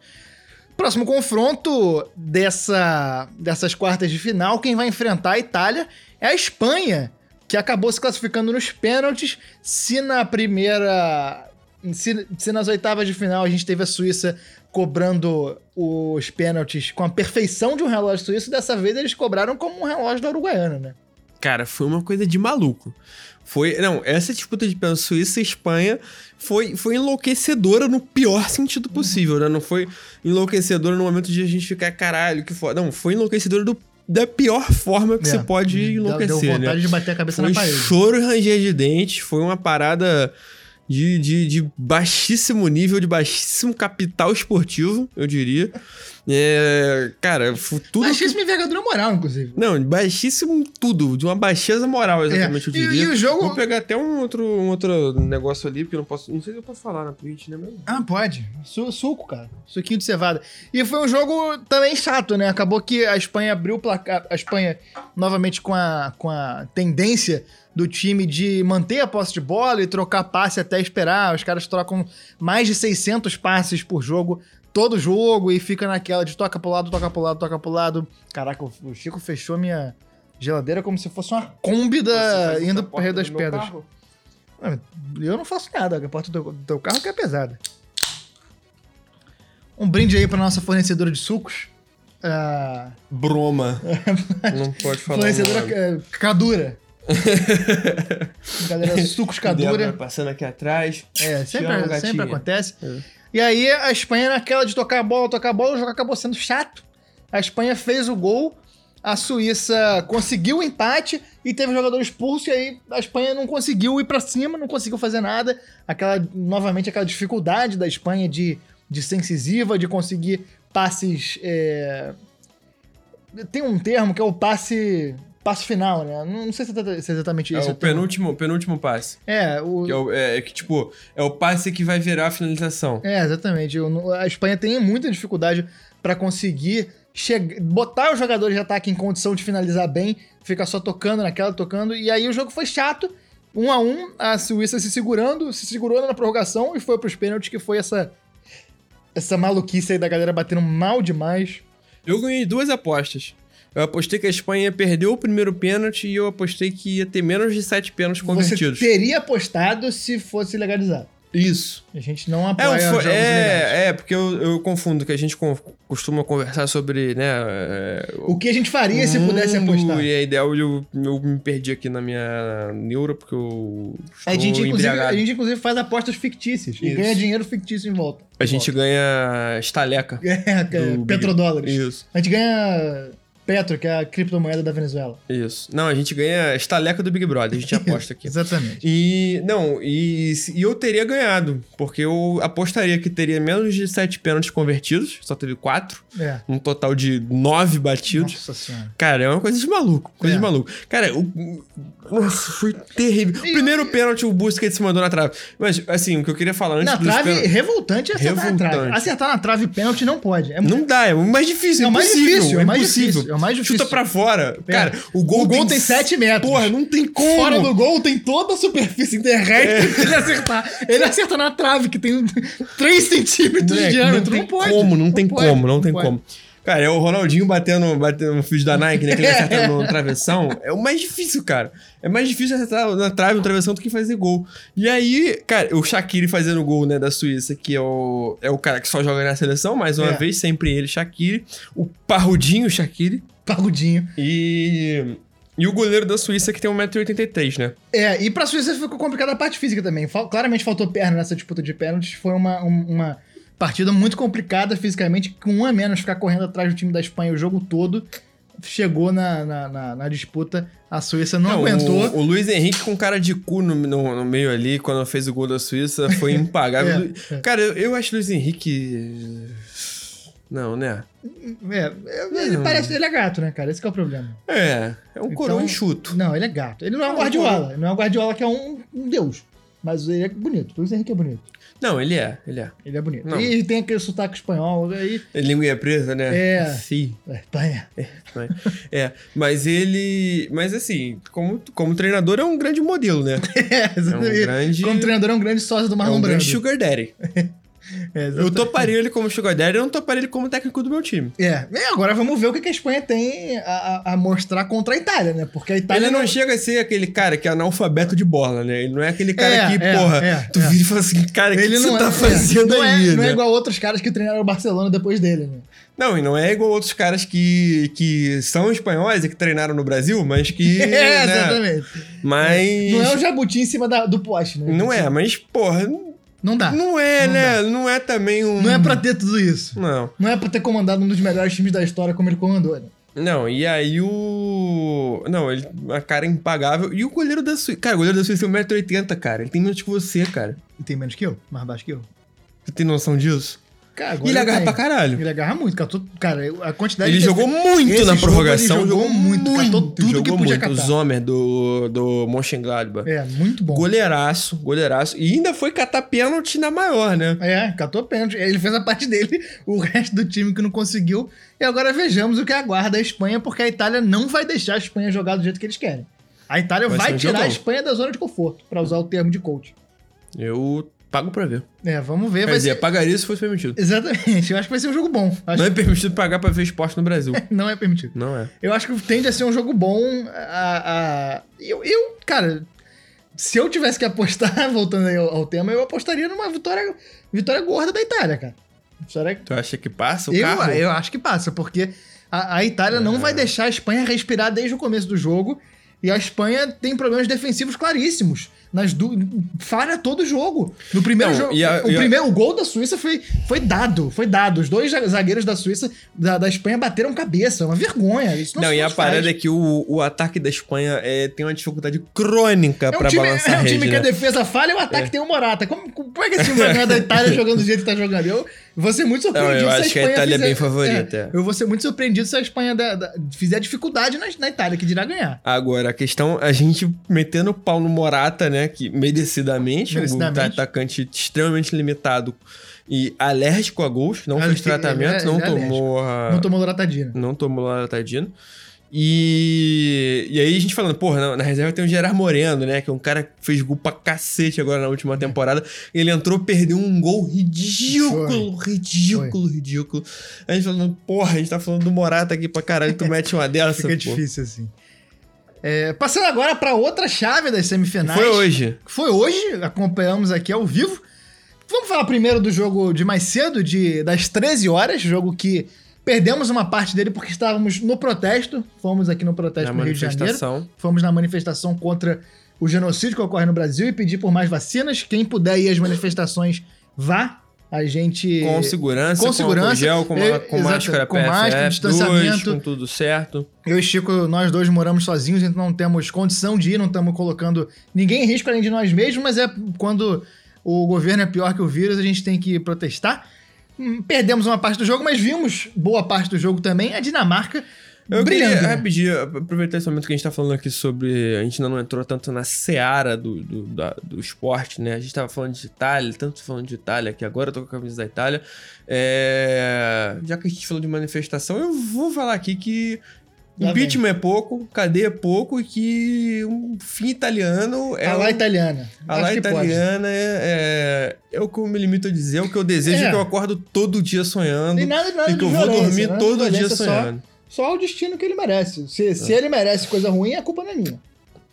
A: Próximo confronto dessa, dessas quartas de final, quem vai enfrentar a Itália é a Espanha, que acabou se classificando nos pênaltis. Se na primeira. Se, se nas oitavas de final a gente teve a Suíça cobrando os pênaltis com a perfeição de um relógio suíço, dessa vez eles cobraram como um relógio da Uruguaiana, né?
B: Cara, foi uma coisa de maluco. Foi, não, essa disputa de pênalti Suíça e Espanha foi, foi enlouquecedora no pior sentido possível, né? Não foi enlouquecedora no momento de a gente ficar, caralho, que foda. Não, foi enlouquecedora do, da pior forma que
A: É,
B: você pode enlouquecer,
A: Deu vontade
B: né?
A: de bater a cabeça
B: Foi
A: na parede.
B: choro e ranger de dentes, foi uma parada de, de, de baixíssimo nível, de baixíssimo capital esportivo, eu diria. É, cara, tudo.
A: Achei
B: que-
A: envergadura moral, inclusive.
B: Não, baixíssimo tudo, de uma baixeza moral, exatamente,
A: É,
B: eu
A: e-
B: diria.
A: e o jogo-
B: Vou pegar até um outro, um outro negócio ali, porque eu não posso. Não sei se eu posso falar na Twitch, né? Mas...
A: Ah, pode. Su- suco, cara. Suquinho de cevada. E foi um jogo também chato, né? Acabou que a Espanha abriu o placar. A Espanha, novamente, com a, com a tendência do time de manter a posse de bola e trocar passe até esperar. Os caras trocam mais de 600 passes por jogo, todo jogo, e fica naquela de toca pro lado, toca pro lado, toca pro lado. Caraca, o Chico fechou minha geladeira como se fosse uma Kombi da, indo pro Rio das Pedras. Ah, Eu não faço nada, a porta do, teu carro que é pesada. Um brinde aí pra nossa fornecedora de sucos. Ah,
B: Broma. não pode falar.
A: fornecedora Cadura. Galera, sucos
B: Débora
A: Cadura.
B: passando aqui atrás.
A: É,
B: amo,
A: sempre, sempre acontece.
B: É.
A: E aí a Espanha naquela de tocar a bola, tocar a bola, o jogo acabou sendo chato. A Espanha fez o gol a Suíça conseguiu o empate e teve um jogador expulso, e aí a Espanha não conseguiu ir pra cima, não conseguiu fazer nada. Aquela, novamente, aquela dificuldade da Espanha de, de ser incisiva, de conseguir passes. é, Tem um termo que é o passe. Passe final, né? Não, não sei se é é exatamente
B: É
A: isso.
B: o penúltimo, penúltimo passe.
A: É, o,
B: Que é, o- é- é que, tipo, é o passe que vai virar a finalização.
A: É, exatamente. Eu- A Espanha tem muita dificuldade pra conseguir chegar, botar os jogadores de ataque em condição de finalizar bem, fica só tocando naquela, tocando, e aí o jogo foi chato. Um a um, a Suíça se segurando, se segurou na prorrogação e foi pros pênaltis, que foi essa essa maluquice aí da galera batendo mal demais.
B: Eu ganhei duas apostas. Eu apostei que a Espanha perdeu o primeiro pênalti e eu apostei que ia ter menos de sete pênaltis convertidos.
A: Você teria apostado se fosse legalizado.
B: Isso.
A: A gente não
B: É,
A: apoia
B: fo-
A: jogos
B: é, é, porque eu, eu confundo que a gente con- costuma conversar sobre, né, é,
A: O que a gente faria se pudesse
B: mundo
A: apostar?
B: E a ideia, eu, eu me perdi aqui na minha neura, porque eu estou
A: A gente, inclusive,
B: embriagado.
A: a gente, inclusive, faz apostas fictícias e
B: Isso.
A: ganha dinheiro fictício em volta.
B: A gente ganha estaleca.
A: É, é petrodólares.
B: Isso,
A: A gente ganha Petro, que é a criptomoeda da Venezuela.
B: isso. Não, a gente ganha estaleca do Big Brother, a gente aposta aqui.
A: Exatamente.
B: E, não, e, se- e eu teria ganhado, porque eu apostaria que teria menos de sete pênaltis convertidos, só teve quatro,
A: É.
B: um total de nove batidos.
A: Nossa senhora.
B: Cara, é uma coisa de maluco, coisa
A: É.
B: de maluco. Cara, o, nossa, foi terrível. O primeiro pênalti o Busquets mandou na trave. Mas, assim, o que eu queria falar antes
A: Na trave,
B: pênaltis-
A: revoltante é acertar na trave.
B: Revoltante.
A: Acertar na trave pênalti não pode. É muito...
B: Não dá, é o mais difícil,
A: É
B: é
A: o mais difícil, é o mais
B: impossível.
A: difícil, é o mais difícil.
B: Chuta pra fora. Cara, o gol,
A: O gol tem 7 metros.
B: Porra, não tem como.
A: Fora do gol tem toda a superfície terrestre pra ele acertar. Ele acerta na trave, que tem 3 centímetros de
B: Moleque,
A: diâmetro.
B: não
A: Não,
B: tem
A: pode.
B: como, não tem
A: pode,
B: como, não tem
A: pode.
B: como. Cara, é o Ronaldinho batendo, batendo no fio da Nike, né? Que ele acerta no travessão. É o mais difícil, cara. É mais difícil acertar na trave, no travessão, do que fazer gol. E aí, cara, o Shaqiri fazendo gol, né, da Suíça, que é o, é o cara que só joga na seleção, mais uma
A: É.
B: vez, sempre ele, Shaqiri. O parrudinho Shaqiri.
A: Parrudinho.
B: E... E o goleiro da Suíça, que tem 1,83m, né?
A: É, e pra Suíça ficou complicada a parte física também. Claramente faltou perna nessa disputa de pênaltis. Foi uma, um- uma partida muito complicada fisicamente, com um a menos ficar correndo atrás do time da Espanha o jogo todo. Chegou na, na, na- na disputa, a Suíça não, aguentou.
B: O, o Luiz Henrique com cara de cu no, no, no meio ali, quando fez o gol da Suíça, foi impagável.
A: É, é.
B: Cara, eu, eu acho o Luiz Henrique. Não, né?
A: É, é, ele parece, ele é gato, né, cara? Esse é o problema.
B: É, é um coroa
A: Então-
B: enxuto.
A: Não, ele é gato. Ele não é um
B: Não,
A: Guardiola. Ele não é um Guardiola que é um, um deus. Mas ele é bonito. O Luiz Henrique é bonito.
B: Não, ele é, ele é.
A: Ele é bonito.
B: Não.
A: E tem aquele sotaque espanhol. Aí,
B: Ele língua presa, né?
A: É.
B: Sim.
A: é, Espanha.
B: Mas- É, mas ele. Mas assim, como, como treinador é um grande modelo, né?
A: É, exatamente.
B: grande-
A: Como treinador é um grande sócio do
B: É
A: Marlon
B: um
A: Brando.
B: grande sugar daddy.
A: É,
B: Eu toparia ele como sugar daddy, eu não toparia ele como técnico do meu time.
A: É, e agora vamos ver o que a Espanha tem a, a- a mostrar contra a Itália, né? Porque a Itália
B: Ele não chega a ser aquele cara que é analfabeto de bola, né? Ele não é aquele cara
A: É,
B: que,
A: é,
B: porra,
A: é,
B: tu
A: é.
B: vira e fala assim, cara, o que,
A: ele
B: que
A: não
B: você tá fazendo
A: é, não
B: aí,
A: é, Não
B: né?
A: é igual outros caras que treinaram o Barcelona depois dele, né?
B: Não, e não é igual outros caras que, que são espanhóis e que treinaram no Brasil, mas que.
A: É,
B: né?
A: exatamente.
B: Mas.
A: Não é o jabuti em cima da- do poste, né?
B: Não é, mas, porra,
A: Não dá.
B: não é,
A: Não
B: né? Não é também um.
A: Não é pra ter tudo isso.
B: Não.
A: Não é pra ter comandado um dos melhores times da história como ele comandou, né?
B: Não, e aí o. Não, ele. A cara é impagável. E o goleiro da Suíça. Cara, o goleiro da Suíça tem 1,80m, cara. Ele tem menos que você, cara.
A: E tem menos que eu, mais baixo que eu.
B: Você tem noção disso?
A: Cara,
B: ele agarra
A: tem.
B: pra caralho.
A: Ele agarra muito, catou, cara, a quantidade
B: Ele
A: de-
B: jogou muito
A: Esse
B: na prorrogação.
A: ele jogou muito, catou tudo
B: jogou
A: que podia
B: muito.
A: catar.
B: O Zomer do, do Mönchengladbach.
A: É, muito bom.
B: Goleiraço, goleiraço. E ainda foi catar pênalti na maior, né?
A: É, catou pênalti. Ele fez a parte dele, o resto do time que não conseguiu. E agora vejamos o que aguarda a Espanha, porque a Itália não vai deixar a Espanha jogar do jeito que eles querem. A Itália
B: Vai
A: vai, tirar
B: jogão.
A: a Espanha da zona de conforto, pra usar o termo de coach.
B: Eu pago pra ver.
A: É, vamos ver.
B: Quer
A: Vai
B: dizer,
A: ser...
B: pagaria se fosse permitido.
A: Exatamente, eu acho que vai ser um jogo bom. Acho
B: Não é permitido pagar pra ver esporte no Brasil.
A: que não é permitido.
B: Não é.
A: Eu acho que tende a ser um jogo bom. A, a- Eu, eu, cara, se eu tivesse que apostar, voltando aí ao, ao tema, eu apostaria numa vitória, vitória gorda da Itália, cara. Vitória
B: Tu acha que passa o
A: eu,
B: carro?
A: eu acho que passa, porque a, a Itália não
B: É.
A: vai deixar a Espanha respirar desde o começo do jogo. E a Espanha tem problemas defensivos claríssimos. Nas du... falha todo o jogo. No primeiro
B: Não,
A: jogo,
B: a-
A: o
B: e a-
A: primeiro o gol da Suíça foi, foi dado, foi dado. Os dois zagueiros da Suíça da, da Espanha bateram cabeça, é uma vergonha. Isso não,
B: Não, e a
A: faz.
B: parada é que o, o ataque da Espanha é, tem uma dificuldade crônica
A: É um
B: pra
A: time,
B: balançar
A: é um
B: a
A: time
B: rede,
A: que a
B: né?
A: defesa falha e o ataque tem o Morata. Como, como é que esse time vai ganhar da Itália jogando do jeito que tá jogando? Eu vou ser muito surpreendido
B: Não, eu
A: se a
B: acho que a Itália é
A: fizer-
B: bem favorita, é.
A: Eu vou ser muito surpreendido se a Espanha da- da- fizer dificuldade na, na Itália, que dirá ganhar.
B: Agora, a questão, a gente metendo o pau no Morata, né? Que merecidamente,
A: Merecidamente.
B: um atacante extremamente limitado e alérgico a gols, não fez tratamento,
A: é-
B: não
A: é
B: tomou a...
A: Não tomou loratadina.
B: não tomou loratadina. E, e aí a gente falando, porra, na, na reserva tem o Gerard Moreno, né? Que é um cara que fez gol pra cacete agora na última temporada. Ele entrou, perdeu um gol ridículo, ridículo, ridículo. A gente falando, porra, a gente tá falando do Morata aqui pra caralho, tu mete uma dessa,
A: Fica
B: pô.
A: difícil assim. É, passando agora pra outra chave das semifinais.
B: Foi hoje.
A: Foi hoje, acompanhamos aqui ao vivo. Vamos falar primeiro do jogo de mais cedo, de, das 13 horas, jogo que perdemos uma parte dele porque estávamos no protesto. Fomos aqui no protesto
B: Na
A: no Rio de Janeiro. Fomos na manifestação contra o genocídio que ocorre no Brasil e pedir por mais vacinas. Quem puder ir às manifestações, vá. A gente.
B: Com segurança,
A: com
B: com,
A: segurança,
B: álcool gel, com,
A: eu-
B: com
A: exato,
B: máscara
A: com
B: PFF2,
A: máscara, distanciamento.
B: com tudo certo.
A: Eu e Chico, nós dois moramos sozinhos, então não temos condição de ir, não estamos colocando ninguém em risco além de nós mesmos, mas é quando o governo é pior que o vírus, a gente tem que protestar. Hum, Perdemos uma parte do jogo, mas vimos boa parte do jogo também. A Dinamarca
B: Eu
A: brilhando.
B: queria
A: né?
B: rapidinho aproveitar esse momento que a gente tá falando aqui sobre. A gente ainda não entrou tanto na seara do, do, da- do esporte, né? A gente tava falando de Itália, tanto falando de Itália, que agora eu tô com a camisa da Itália. É, Já que a gente falou de manifestação, eu vou falar aqui que.
A: Lá
B: Impeachment é pouco, cadeia é pouco e que um fim italiano é.
A: A lá
B: um-
A: italiana.
B: A
A: Acho
B: lá italiana é, é, é o que eu me limito a dizer, é o que eu desejo,
A: É.
B: é que eu acordo todo dia sonhando.
A: E nada, nada
B: e que
A: de
B: eu vou dormir
A: nada de
B: todo dia
A: violência, só-
B: sonhando.
A: Só o destino que ele merece. Se, se ele merece coisa ruim, a culpa não é minha.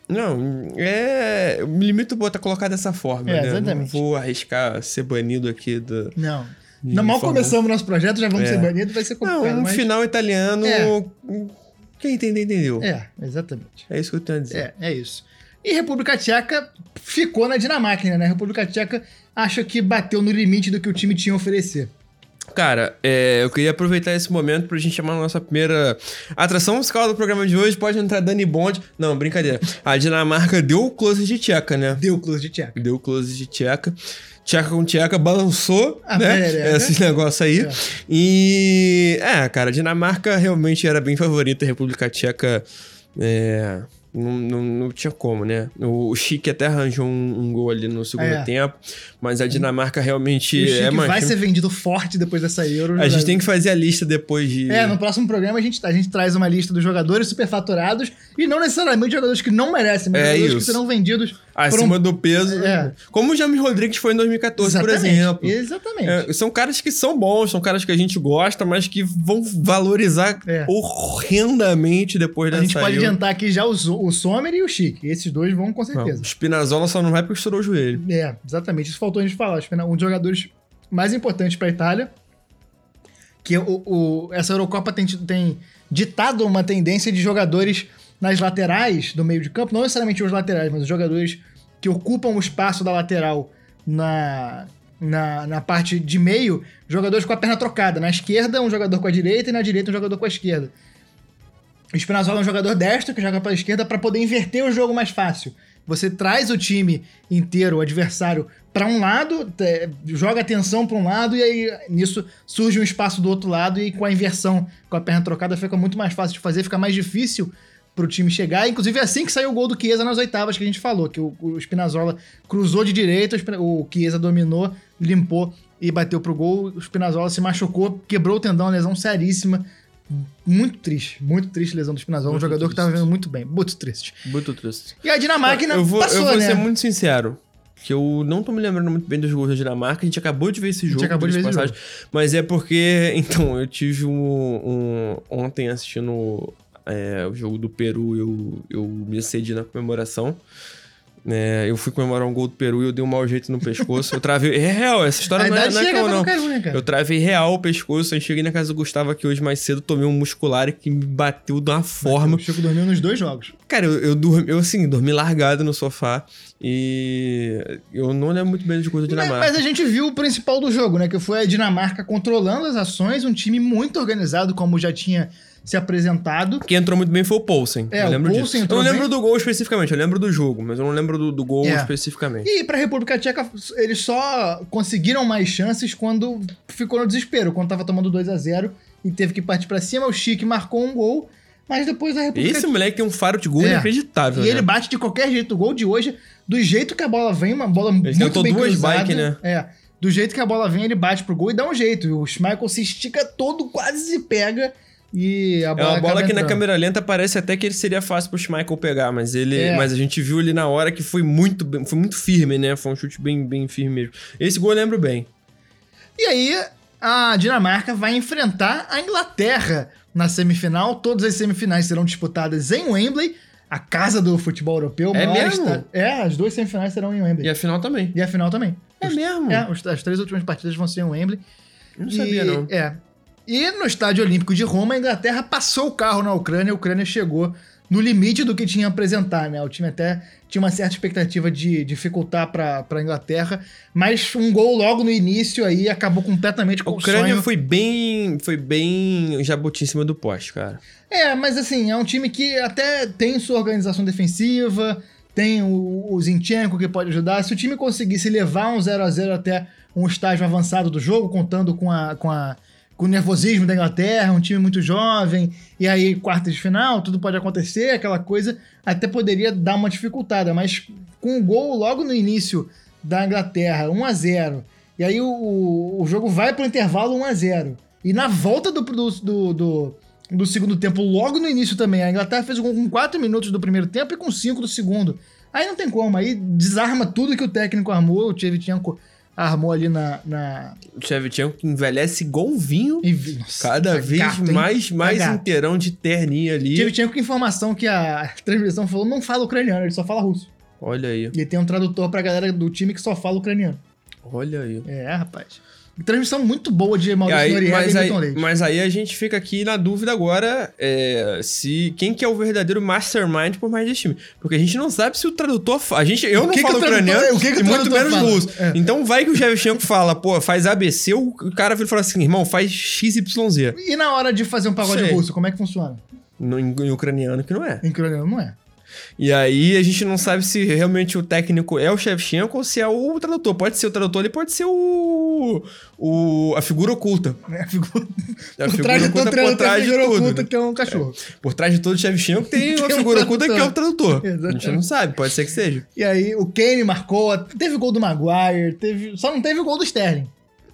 B: Não, é. Eu me limito a colocar dessa forma,
A: É,
B: né?
A: exatamente.
B: Não vou arriscar ser banido aqui do.
A: Não. Não, mal
B: forma-
A: começamos nosso projeto, já vamos
B: É.
A: ser banidos, vai ser complicado.
B: Não, um
A: mas...
B: final italiano.
A: É.
B: Quem entender, entendeu. É.
A: É, exatamente.
B: isso que eu tenho a dizer.
A: É, é isso. E República Tcheca ficou na Dinamarca, né? A República Tcheca acha que bateu no limite do que o time tinha a oferecer.
B: Cara, é, eu queria aproveitar esse momento pra gente chamar a nossa primeira atração musical do programa de hoje. Pode entrar Dani Bond. Não, brincadeira. A Dinamarca deu o close de tcheca, né?
A: Deu close de Tcheca.
B: Deu close de tcheca. Tcheca com tcheca, balançou,
A: A
B: né?
A: perereca.
B: Esses negócios aí.
A: É.
B: E. É, cara, a Dinamarca realmente era bem favorita. A República Tcheca. É. Não, não, não tinha como, né? O, Chique até arranjou um, um gol ali no segundo
A: É.
B: tempo, mas a Dinamarca realmente
A: o
B: é mais.
A: vai ser vendido forte depois dessa Euro.
B: A gente tem que fazer a lista depois de.
A: É, no próximo programa a gente, a gente traz uma lista dos jogadores superfaturados e não necessariamente jogadores que não merecem, mas
B: É
A: jogadores que
B: isso.
A: serão vendidos
B: acima
A: um...
B: do peso.
A: É.
B: Como o James Rodrigues foi em 2014, por
A: Exatamente,
B: exemplo.
A: Exatamente.
B: É, são caras que são bons, são caras que a gente gosta, mas que vão valorizar
A: É.
B: horrendamente depois
A: a
B: dessa
A: gente pode adiantar aqui já o, o Sommer e o Chique. Esses dois vão com
B: Não,
A: certeza.
B: o Spinazzola só não vai porque estourou o joelho.
A: É, exatamente. Isso faltou a gente falar. Um dos jogadores mais importantes para a Itália. Que o, o- essa Eurocopa tem, tem ditado uma tendência de jogadores nas laterais do meio de campo, não necessariamente os laterais, mas os jogadores que ocupam o espaço da lateral na, na, na parte de meio, jogadores com a perna trocada. Na esquerda, um jogador com a direita e na direita, um jogador com a esquerda. O Spinazzola é um jogador destro que joga para a esquerda para poder inverter o jogo mais fácil. Você traz o time inteiro, o adversário, para um lado, joga atenção para um lado e aí nisso surge um espaço do outro lado e com a inversão, com a perna trocada, fica muito mais fácil de fazer, fica mais difícil pro time chegar. Inclusive é assim que saiu o gol do Chiesa nas oitavas que a gente falou, que o, o Spinazzola cruzou de direita, o Chiesa dominou, limpou e bateu pro gol. O Spinazzola se machucou, quebrou o tendão, uma lesão seríssima. Muito triste, muito triste a lesão do Spinazzola, um
B: Muito
A: jogador que tava
B: triste.
A: vendo muito bem, muito triste.
B: Muito triste.
A: E a Dinamarca
B: eu vou,
A: passou,
B: eu vou
A: né?
B: ser muito sincero. Que eu não tô me lembrando muito bem dos gols da Dinamarca. A gente acabou de ver esse jogo.
A: acabou de ver esse
B: passagem. Mas é porque. Então, eu tive um. um- ontem assistindo é, o jogo do Peru, eu, eu me excedi na comemoração. É, eu fui comemorar um gol do Peru e eu dei um mau jeito no pescoço. Eu travei. É real, essa história não é, não é não.
A: né?
B: Eu travei real o pescoço. Aí cheguei na casa do Gustavo aqui hoje mais cedo, tomei um muscular que me bateu de uma forma.
A: O Chico dormiu nos dois jogos.
B: Cara, eu, eu dormi, eu assim, dormi largado no sofá e eu não lembro muito bem de coisa da
A: Mas,
B: Dinamarca.
A: mas a gente viu o principal do jogo, né? Que foi a Dinamarca controlando as ações, um time muito organizado, como já tinha se apresentado.
B: Quem entrou muito bem foi o Poulsen.
A: É,
B: eu
A: o
B: lembro
A: Poulsen
B: disso. Eu não lembro
A: bem.
B: do gol especificamente, eu lembro do jogo, mas eu não lembro do, do gol
A: É.
B: especificamente.
A: E pra República Tcheca, eles só conseguiram mais chances quando ficou no desespero, quando tava tomando 2 a 0 e teve que partir pra cima. O Chique marcou um gol, mas depois a República
B: Esse moleque tem um faro de gol
A: É.
B: inacreditável,
A: E
B: né?
A: ele bate de qualquer jeito. O gol de hoje, do jeito que a bola vem, uma bola muito
B: tentou
A: bem
B: duas
A: cruzada.
B: bike, né?
A: É. Do jeito que a bola vem, ele bate pro gol e dá um jeito. E o Schmeichel se estica todo, quase se pega e a
B: É
A: bola
B: uma bola que na câmera lenta parece até que ele seria fácil pro Schmeichel pegar, mas ele,
A: É.
B: mas a gente viu ali na hora que foi muito, foi muito firme, né? Foi um chute bem, bem firme mesmo. Esse gol eu lembro bem.
A: E aí, a Dinamarca vai enfrentar a Inglaterra na semifinal. Todas as semifinais serão disputadas em Wembley, a casa do futebol europeu.
B: É mesmo?
A: É, as duas semifinais serão em Wembley.
B: E a final também.
A: E a final também.
B: É
A: Os-
B: mesmo?
A: É, os- as três últimas partidas vão ser em Wembley.
B: Não
A: E-
B: sabia, não.
A: É. E no Estádio Olímpico de Roma, a Inglaterra passou o carro na Ucrânia. A Ucrânia chegou no limite do que tinha a apresentar, né? O time até tinha uma certa expectativa de dificultar para a Inglaterra, mas um gol logo no início aí acabou completamente com o
B: Ucrânia
A: sonho.
B: foi bem, foi bem jabuti em cima do poste, cara.
A: É, mas assim, é um time que até tem sua organização defensiva, tem o, o Zinchenko que pode ajudar. Se o time conseguisse levar um 0 a 0 até um estágio avançado do jogo, contando com, a, com, a, com o nervosismo da Inglaterra, um time muito jovem, e aí quartas de final, tudo pode acontecer, aquela coisa, até poderia dar uma dificultada, mas com o gol logo no início da Inglaterra, 1 a 0 e aí o, o jogo vai pro intervalo 1 a 0 e na volta do, do, do, do do segundo tempo, logo no início também. A Inglaterra fez o gol com 4 minutos do primeiro tempo e com 5 do segundo. Aí não tem como, aí desarma tudo que o técnico armou, o Tchevchenko armou ali na... na...
B: O Shevchenko que envelhece igual um vinho,
A: e- nossa,
B: cada
A: tá
B: vez mais,
A: Tá
B: mais
A: gato.
B: inteirão de terninha ali.
A: Tchevchenko com informação que a transmissão falou, não fala ucraniano, ele só fala russo.
B: Olha aí,
A: E tem um tradutor pra galera do time que só fala ucraniano.
B: olha aí.
A: É, rapaz. Transmissão muito boa de Maurício
B: aí,
A: Noriega
B: mas,
A: e
B: aí,
A: Milton Leite.
B: mas aí a gente fica aqui na dúvida agora é, se quem que é o verdadeiro mastermind por mais desse time. Porque a gente não sabe se o tradutor. A gente, eu
A: O
B: não
A: que que
B: falo
A: o tradutor-
B: ucraniano
A: o que que
B: e muito menos
A: fala?
B: russo.
A: É.
B: Então vai que o Shevchenko fala, pô, faz ABC, o cara vira e fala assim, irmão, faz XYZ.
A: E na hora de fazer um pagode
B: Sei.
A: russo, como é que funciona?
B: No, em, em ucraniano que não é.
A: Em ucraniano não é.
B: E aí a gente não sabe se realmente o técnico é o Shevchenko ou se é o tradutor. Pode ser o tradutor, ele pode ser o, o a figura oculta.
A: É a figura...
B: A
A: por
B: figura
A: trás de
B: oculta por trás de
A: figura
B: tudo,
A: oculta
B: né?
A: que é um cachorro.
B: Por trás de todo Shevchenko tem uma
A: Tem um
B: figura oculta que é o
A: tradutor.
B: tradutor. A gente
A: Exatamente.
B: não sabe, pode ser que seja.
A: E aí o Kane marcou, teve gol do Maguire, teve... só não teve o gol do Sterling.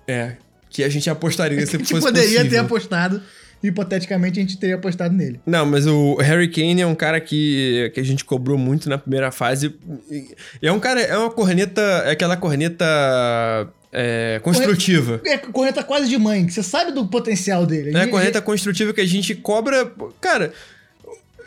B: É, que a gente apostaria se
A: A gente
B: fosse
A: poderia ter apostado, hipoteticamente a gente teria apostado nele.
B: Não, mas o Harry Kane é um cara que, que a gente cobrou muito na primeira fase. É um cara, é uma corneta, é aquela corneta é, construtiva.
A: É corneta quase de mãe, que você sabe do potencial dele.
B: É a construtiva que a gente cobra. Cara,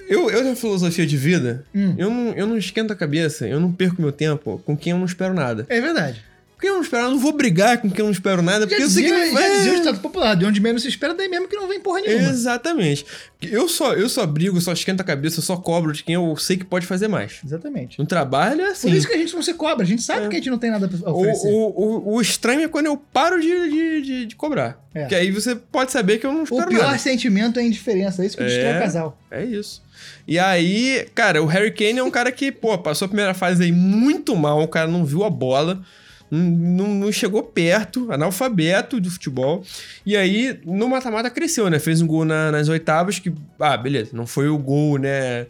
B: eu, eu tenho filosofia de vida,
A: Hum.
B: eu, não, eu não esquento a cabeça, eu não perco meu tempo com quem eu não espero nada.
A: É verdade.
B: Com quem eu não espero nada, eu não vou brigar com quem eu não espero nada, porque
A: Já
B: eu sei que não vai.
A: o estado popular, de onde menos se espera, daí mesmo que não vem porra nenhuma.
B: Exatamente. Eu só, eu só brigo, só esquento a cabeça, eu só cobro de quem eu sei que pode fazer mais.
A: Exatamente.
B: No trabalho é assim.
A: Por isso que a gente não se cobra, a gente sabe
B: É.
A: que a gente não tem nada pra
B: O,
A: oferecer.
B: o, o, o estranho é quando eu paro de, de, de, de cobrar.
A: É.
B: Que aí você pode saber que eu não
A: O
B: espero
A: pior
B: nada.
A: sentimento é a indiferença, é isso que destrói
B: É.
A: o casal.
B: É isso. E aí, cara, o Harry Kane é um cara que, pô, passou a primeira fase aí muito mal, o cara não viu a bola, não, não, chegou perto, analfabeto do futebol. E aí, no mata-mata cresceu, né? Fez um gol na- nas oitavas que, ah, beleza, não foi o gol, né?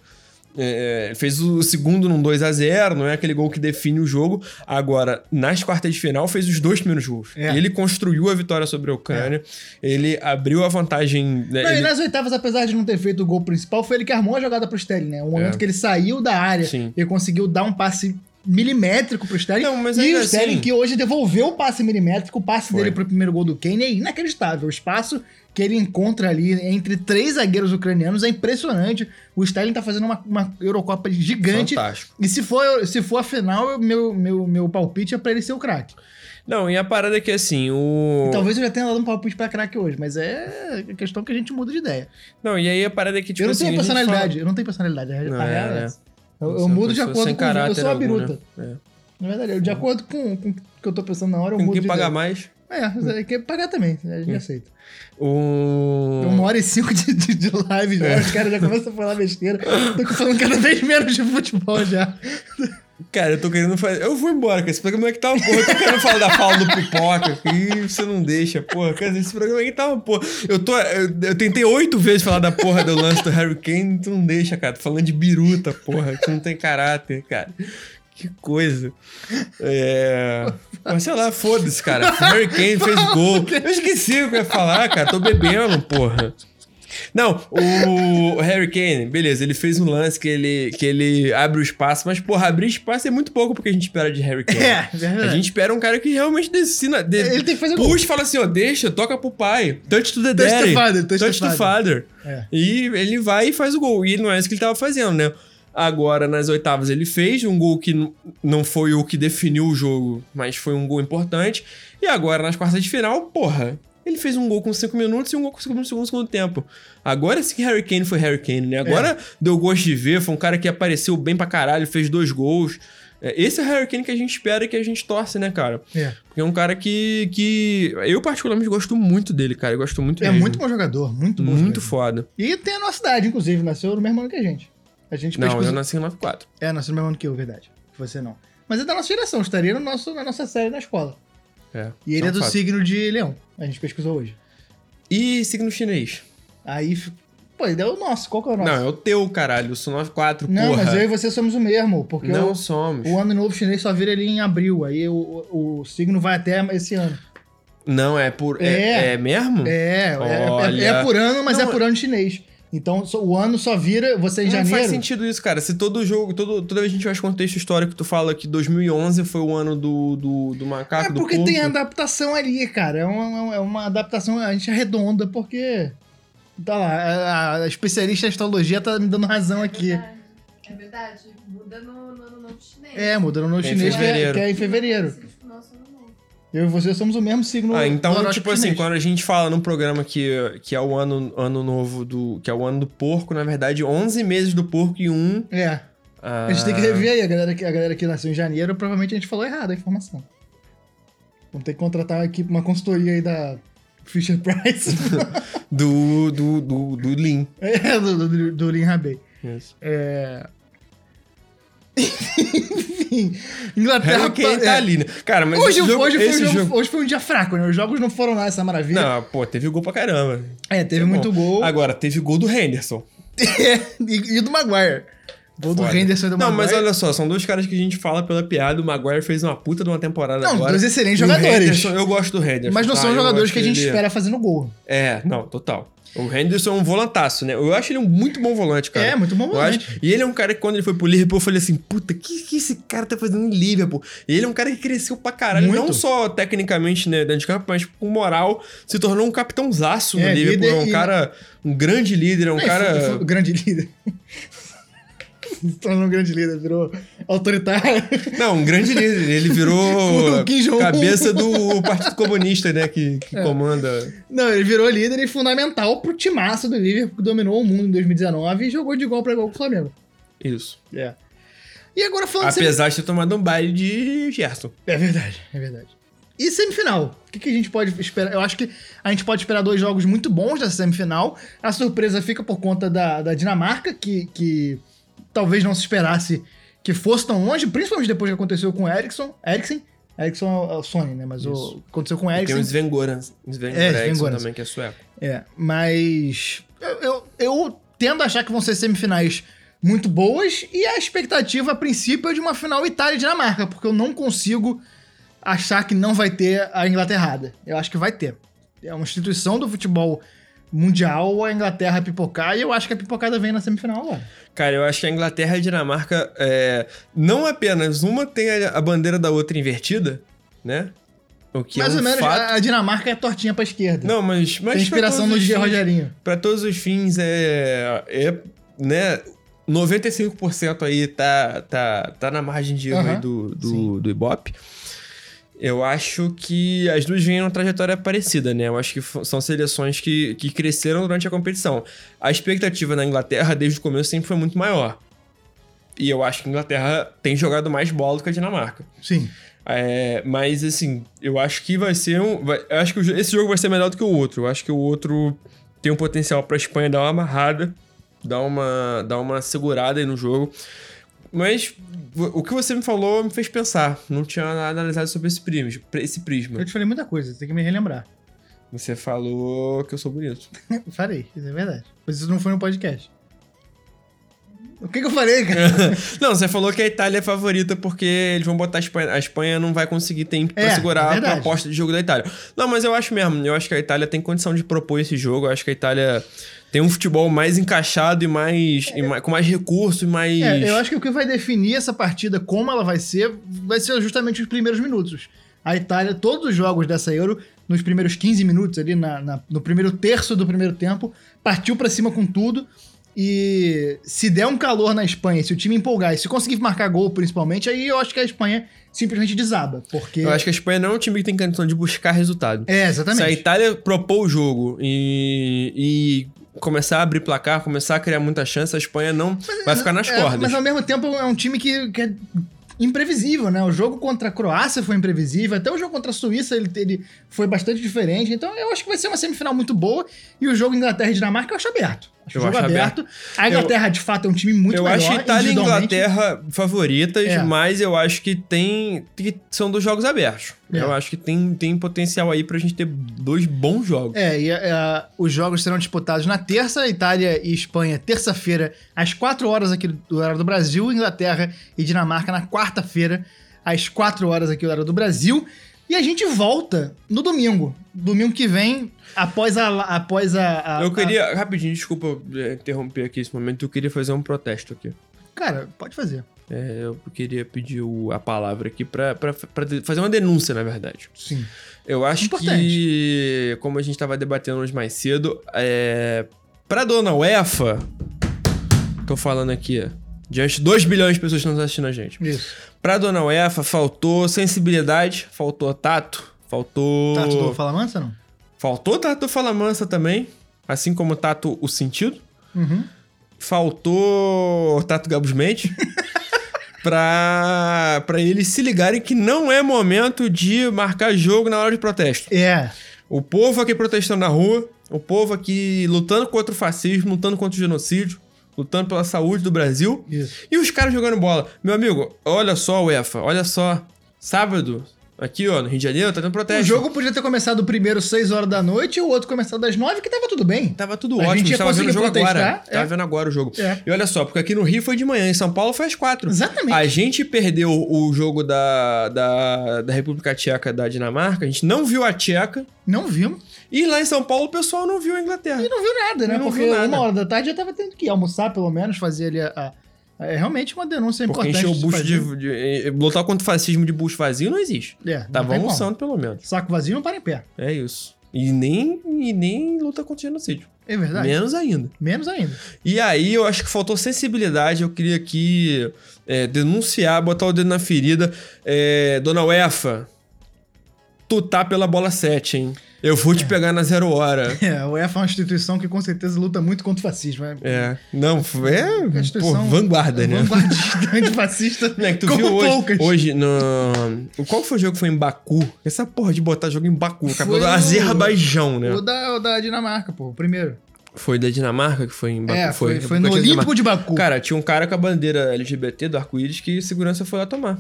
B: É, fez o segundo num 2 a 0 não é aquele gol que define o jogo. Agora, nas quartas de final, fez os dois primeiros gols.
A: É.
B: Ele construiu a vitória sobre a Ucrânia, ele abriu a vantagem. né,
A: Não,
B: ele-
A: E nas oitavas, apesar de não ter feito o gol principal, foi ele que armou a jogada pro Sterling, né? O momento
B: É.
A: que ele saiu da área
B: Sim.
A: e conseguiu dar um passe milimétrico pro Sterling.
B: Não, mas
A: e o Sterling
B: assim-
A: que hoje devolveu o passe milimétrico, o passe
B: Foi.
A: dele pro primeiro gol do Kane é inacreditável. O espaço que ele encontra ali entre três zagueiros ucranianos é impressionante. O Sterling tá fazendo uma, uma Eurocopa gigante.
B: Fantástico.
A: E se for, se for a final, meu, meu, meu palpite é pra ele ser o craque.
B: Não, e a parada é que assim, o.
A: Talvez eu já tenha dado um palpite pra craque hoje, mas é questão que a gente muda de ideia.
B: Não, e aí a parada é que, tipo
A: eu não
B: assim.
A: tenho personalidade, eu não tenho personalidade. A
B: Não, é,
A: é essa. Eu, eu
B: é
A: mudo de acordo com. Eu sou uma
B: algum,
A: biruta.
B: né? É.
A: Na verdade, eu- de acordo com, com o que eu tô pensando na hora, eu
B: Com
A: mudo
B: quem
A: de
B: paga
A: ideia.
B: mais.
A: É, é que pagar também, a gente aceita.
B: O.
A: Uma hora e cinco de, de, de live já, os caras já começam a falar besteira. Tô falando cada vez menos de futebol já.
B: Cara, eu tô querendo fazer. Eu vou embora, cara. Esse programa aqui tá uma porra. Eu tô querendo falar da fala do pipoca e você não deixa, porra. Dizer, esse programa aqui tá uma porra. Eu tô. Eu, eu tentei oito vezes falar da porra do lance do Harry Kane, tu não deixa, cara. Tô falando de biruta, porra. Que não tem caráter, cara. Que coisa. É. Mas sei lá, foda-se, cara. Harry Kane fez gol. Eu esqueci o que eu ia falar, cara. Tô bebendo, porra. Não, o Harry Kane, beleza, ele fez um lance que ele, que ele abre o espaço, mas, porra, abrir espaço é muito pouco porque a gente espera de Harry Kane.
A: É, verdade.
B: A gente espera um cara que realmente decina. De,
A: Ele tem que fazer.
B: Puxa e fala assim, ó, deixa, toca pro pai. Touch to the
A: Touch
B: daddy.
A: the father, touch the
B: the father.
A: É.
B: E ele vai e faz o gol. E não é isso que ele tava fazendo, né? Agora, nas oitavas, ele fez um gol que não foi o que definiu o jogo, mas foi um gol importante. E agora, nas quartas de final, porra, ele fez um gol com 5 minutos e um gol com 5 minutos no segundo tempo. Agora sim que Harry Kane foi Harry Kane, né? Agora deu gosto de ver, foi um cara que apareceu bem pra caralho, fez dois gols. É, Esse é o Harry Kane que a gente espera e que a gente torce, né, cara?
A: É.
B: Porque é um cara que, que eu particularmente gosto muito dele, cara. Eu gosto muito
A: É
B: mesmo.
A: muito bom jogador, muito bom.
B: Muito
A: jogador.
B: foda.
A: E tem a nossa idade, inclusive, nasceu no mesmo ano que a gente. A gente
B: Não,
A: pesquisou-
B: eu nasci em 94.
A: É, nasceu no mesmo ano que eu, verdade. Você não. Mas é da nossa geração, estaria no nosso, na nossa série na escola.
B: É.
A: E ele
B: Isso
A: é do
B: fato.
A: signo de leão. A gente pesquisou hoje.
B: E signo chinês?
A: Aí, pô, ele é o nosso. Qual que é o nosso?
B: Não, é o teu, caralho. Eu sou 94,
A: Não,
B: porra.
A: mas eu e você somos o mesmo, porque
B: Não
A: o,
B: somos.
A: o ano novo chinês só vira ali em abril. Aí o, o, o signo vai até esse ano.
B: Não, é por... É,
A: É.
B: é mesmo?
A: É, é- é,
B: Olha.
A: é por ano, mas
B: Não,
A: é por ano chinês. Então o ano só vira você em
B: Não
A: janeiro.
B: faz sentido isso, cara. Se todo jogo, todo, toda vez que a gente faz contexto histórico, tu fala que 2011 foi o ano do, do, do macaco,
A: É
B: do
A: porque
B: porco.
A: tem adaptação ali, cara. É uma, é uma adaptação, a gente arredonda, porque. Tá lá, a, a especialista em astrologia tá me dando razão aqui.
E: É verdade. Muda no, no ano novo chinês.
A: É, mudando no
B: É em
A: chinês, que é,
B: fevereiro.
A: que é em fevereiro. Eu e você somos o mesmo signo.
B: Ah, então, tipo assim,
A: chinês.
B: quando a gente fala num programa que, que é o ano, ano novo do... Que é o ano do porco, na verdade, 11 meses do porco e um...
A: É.
B: ah,
A: A gente tem que rever aí. A galera, que- a galera que nasceu em janeiro, provavelmente a gente falou errado a informação. Vamos ter que contratar uma equipe, uma consultoria aí da Fisher Price.
B: Do, do, do, do Lean.
A: é, do, do, do Lin Rabei.
B: Isso.
A: É. Inglaterra.
B: Harry Kane
A: é.
B: tá ali, né? Cara, mas
A: Hoje,
B: jogo,
A: hoje, foi um jogo,
B: jogo-
A: hoje foi um dia fraco, né? Os jogos não foram lá essa maravilha.
B: Não, pô, teve gol pra caramba.
A: É, teve
B: bom.
A: muito gol.
B: Agora, teve gol do Henderson.
A: e, e do Maguire. Gol do. Henderson do
B: Não,
A: Maguire.
B: mas olha só, são dois caras que a gente fala pela piada. O Maguire fez uma puta de uma temporada
A: Não,
B: agora.
A: dois excelentes jogadores.
B: Eu gosto do Henderson.
A: Mas não
B: tá?
A: são jogadores que a gente
B: ele-
A: espera fazendo gol.
B: É, não, total. O Henderson é um volantaço, né? Eu acho ele um muito bom volante, cara.
A: É, muito bom volante.
B: acho- E ele é um cara que quando ele foi pro Liverpool, eu falei assim, puta, o que, que esse cara tá fazendo em Liverpool? E ele é um cara que cresceu pra caralho,
A: Muito.
B: não só tecnicamente, né, dentro de campo, mas com moral, se tornou um capitãozaço no
A: É,
B: Liverpool.
A: líder
B: É um
A: e-
B: cara, um grande líder, é um
A: É,
B: cara...
A: foi- foi grande líder. Se tornou um grande líder, virou autoritário.
B: Não, um grande líder. Ele virou cabeça do Partido Comunista, né? Que, que
A: É.
B: comanda.
A: Não, ele virou líder e fundamental pro timaço do Liverpool, que dominou o mundo em 2019 e jogou de igual pra igual com o Flamengo.
B: Isso.
A: É. E agora falando sem-
B: Apesar de ter tomado um baile de Gerson.
A: É verdade, é verdade. E semifinal? O que, que a gente pode esperar? Eu acho que a gente pode esperar dois jogos muito bons dessa semifinal. A surpresa fica por conta da, da Dinamarca, que, que talvez não se esperasse que fosse tão longe, principalmente depois que aconteceu com o Ericsson. Eriksen? Ericsson é o Sony, né? Mas o aconteceu com o
B: Tem
A: Eriksen.
B: o Sven Goran. Sven
A: É, Sven
B: também, que é sueco.
A: É, mas eu, eu, eu tendo a achar que vão ser semifinais muito boas e a expectativa a princípio é de uma final Itália e Dinamarca, porque eu não consigo achar que não vai ter a Inglaterrada. Eu acho que vai ter. É uma instituição do futebol mundial a Inglaterra pipocar e eu acho que a pipocada vem na semifinal agora.
B: Cara, eu acho que a Inglaterra e a Dinamarca, é, não apenas uma tem a, a bandeira da outra invertida, né? O que
A: Mais
B: é um
A: ou menos,
B: fato.
A: a Dinamarca é tortinha pra esquerda.
B: Não, mas, mas
A: Tem inspiração no
B: fins-
A: Rogerinho.
B: Pra todos os fins, é, é né, 95% aí tá, tá, tá na margem de erro aí do,
A: sim.
B: do, do Ibope. Eu acho que as duas vêm uma trajetória parecida, né? Eu acho que são seleções que, que cresceram durante a competição. A expectativa na Inglaterra, desde o começo, sempre foi muito maior. E eu acho que a Inglaterra tem jogado mais bola do que a Dinamarca.
A: Sim.
B: É, mas assim, eu acho que vai ser um. vai- eu acho que esse jogo vai ser melhor do que o outro. Eu acho que o outro tem um potencial pra Espanha dar uma amarrada, dar uma, dar uma segurada aí no jogo. Mas o que você me falou me fez pensar. Não tinha analisado sobre esse prisma. Esse prisma.
A: Eu te falei muita coisa, tem que me relembrar.
B: Você falou que eu sou bonito.
A: Falei, isso é verdade. Mas isso não foi no podcast. O que, que eu falei, cara?
B: não, você falou que a Itália é favorita porque eles vão botar a Espanha. A Espanha não vai conseguir tempo pra
A: É,
B: segurar
A: é
B: a proposta de jogo da Itália. Não, mas eu acho mesmo. Eu acho que a Itália tem condição de propor esse jogo. Eu acho que a Itália tem um futebol mais encaixado e mais. e mais- com mais recurso e mais.
A: É, eu acho que o que vai definir essa partida, como ela vai ser, vai ser justamente os primeiros minutos. A Itália, todos os jogos dessa Euro, nos primeiros 15 minutos, ali na, na- no primeiro terço do primeiro tempo, partiu pra cima com tudo. E se der um calor na Espanha, se o time empolgar e se conseguir marcar gol principalmente, aí eu acho que a Espanha simplesmente desaba. Porque.
B: Eu acho que a Espanha não é um time que tem condição de buscar resultado.
A: É,
B: Se a
A: exatamente.
B: Itália propor o jogo e, e começar a abrir placar, começar a criar muita chance, a Espanha não vai ficar nas
A: É,
B: cordas.
A: Mas ao mesmo tempo é um time que, que é imprevisível, né? O jogo contra a Croácia foi imprevisível, até o jogo contra a Suíça ele, ele foi bastante diferente. Então eu acho que vai ser uma semifinal muito boa. E o jogo Inglaterra e Dinamarca eu acho aberto.
B: Eu
A: jogo
B: acho
A: aberto. A Inglaterra, de fato, é um time muito
B: eu
A: melhor.
B: acho Itália e. Inglaterra favoritas,
A: É.
B: mas eu acho que tem que são dois jogos abertos.
A: É.
B: Eu acho que tem, tem potencial aí pra gente ter dois bons jogos.
A: É, e é, os jogos serão disputados na terça, Itália e Espanha, terça-feira, às 4 horas aqui do horário do Brasil, Inglaterra e Dinamarca na quarta-feira, às 4 horas aqui do horário do Brasil. E a gente volta no domingo. Domingo que vem, após a. Após a, a-
B: eu queria, rapidinho, desculpa é, interromper aqui esse momento, eu queria fazer um protesto aqui.
A: a- cara, pode fazer.
B: É, eu queria pedir o- a palavra aqui de- fazer uma denúncia, na verdade.
A: Sim.
B: Eu acho
A: Importante.
B: que, como a gente tava debatendo hoje mais cedo, é, pra dona UEFA, tô falando aqui, diante de 2 bilhões de pessoas que estão assistindo a gente.
A: Isso.
B: Pra dona UEFA, faltou sensibilidade, faltou tato, faltou.
A: Tato do Fala Mansa, não?
B: Faltou tato do Fala Mansa também, assim como tato o sentido.
A: Uhum.
B: Faltou tato Gabus Mendes. pra, pra eles se ligarem que não é momento de marcar jogo na hora de protesto.
A: É.
B: O povo aqui protestando na rua, o povo aqui lutando contra o fascismo, lutando contra o genocídio, lutando pela saúde do Brasil.
A: Isso.
B: E os caras jogando bola. Meu amigo, olha só, UEFA, olha só. Sábado, aqui ó, no Rio de Janeiro, tá tendo protesto.
A: O jogo podia ter começado primeiro 6 horas da noite e o outro começado às 9, que tava tudo bem.
B: Tava tudo
A: A
B: ótimo,
A: gente
B: a
A: ia
B: gente tava vendo o jogo
A: conseguir
B: agora.
A: protestar,
B: Tava
A: é.
B: vendo agora o jogo.
A: É.
B: E olha só, porque aqui no Rio foi de manhã, em São Paulo foi às quatro.
A: Exatamente.
B: A gente perdeu o jogo da, da, da República Tcheca da Dinamarca, a gente não viu a Tcheca.
A: Não vimos.
B: E lá em São Paulo o pessoal não viu a Inglaterra.
A: E não viu nada, né?
B: Não
A: Porque
B: viu nada.
A: uma hora da tarde já tava tendo que almoçar, pelo menos, fazer ali a. é realmente uma denúncia
B: Porque
A: importante.
B: encher o bucho
A: fazer.
B: de, de, eh, Lutar contra o fascismo de bucho vazio não existe.
A: É, não
B: Tava
A: tem como.
B: almoçando, pelo menos.
A: Saco vazio não para em pé.
B: É isso. E nem, e nem luta contra o genocídio.
A: É verdade.
B: Menos ainda.
A: Menos ainda.
B: E aí eu acho que faltou sensibilidade. Eu queria aqui é, denunciar, botar o dedo na ferida. É, Dona UEFA, tu tá pela bola 7, hein? Eu vou te pegar na zero hora.
A: É, a UEFA é uma instituição que com certeza luta muito contra o fascismo. É,
B: É. Não, é. Pô, vanguarda, né?
A: Vanguardista, antifascista.
B: Né, que tu
A: como
B: viu hoje,
A: poucas.
B: hoje no... Qual foi o jogo que foi em Baku? Essa porra de botar jogo em Baku,
A: Foi
B: capital do Azerbaijão, né?
A: O da, o da Dinamarca, pô, o primeiro.
B: Foi da Dinamarca que foi em Baku?
A: É, foi, foi
B: República
A: no
B: da
A: Olímpico de Baku.
B: Cara, tinha um cara com a bandeira LGBT do arco-íris que segurança foi lá tomar.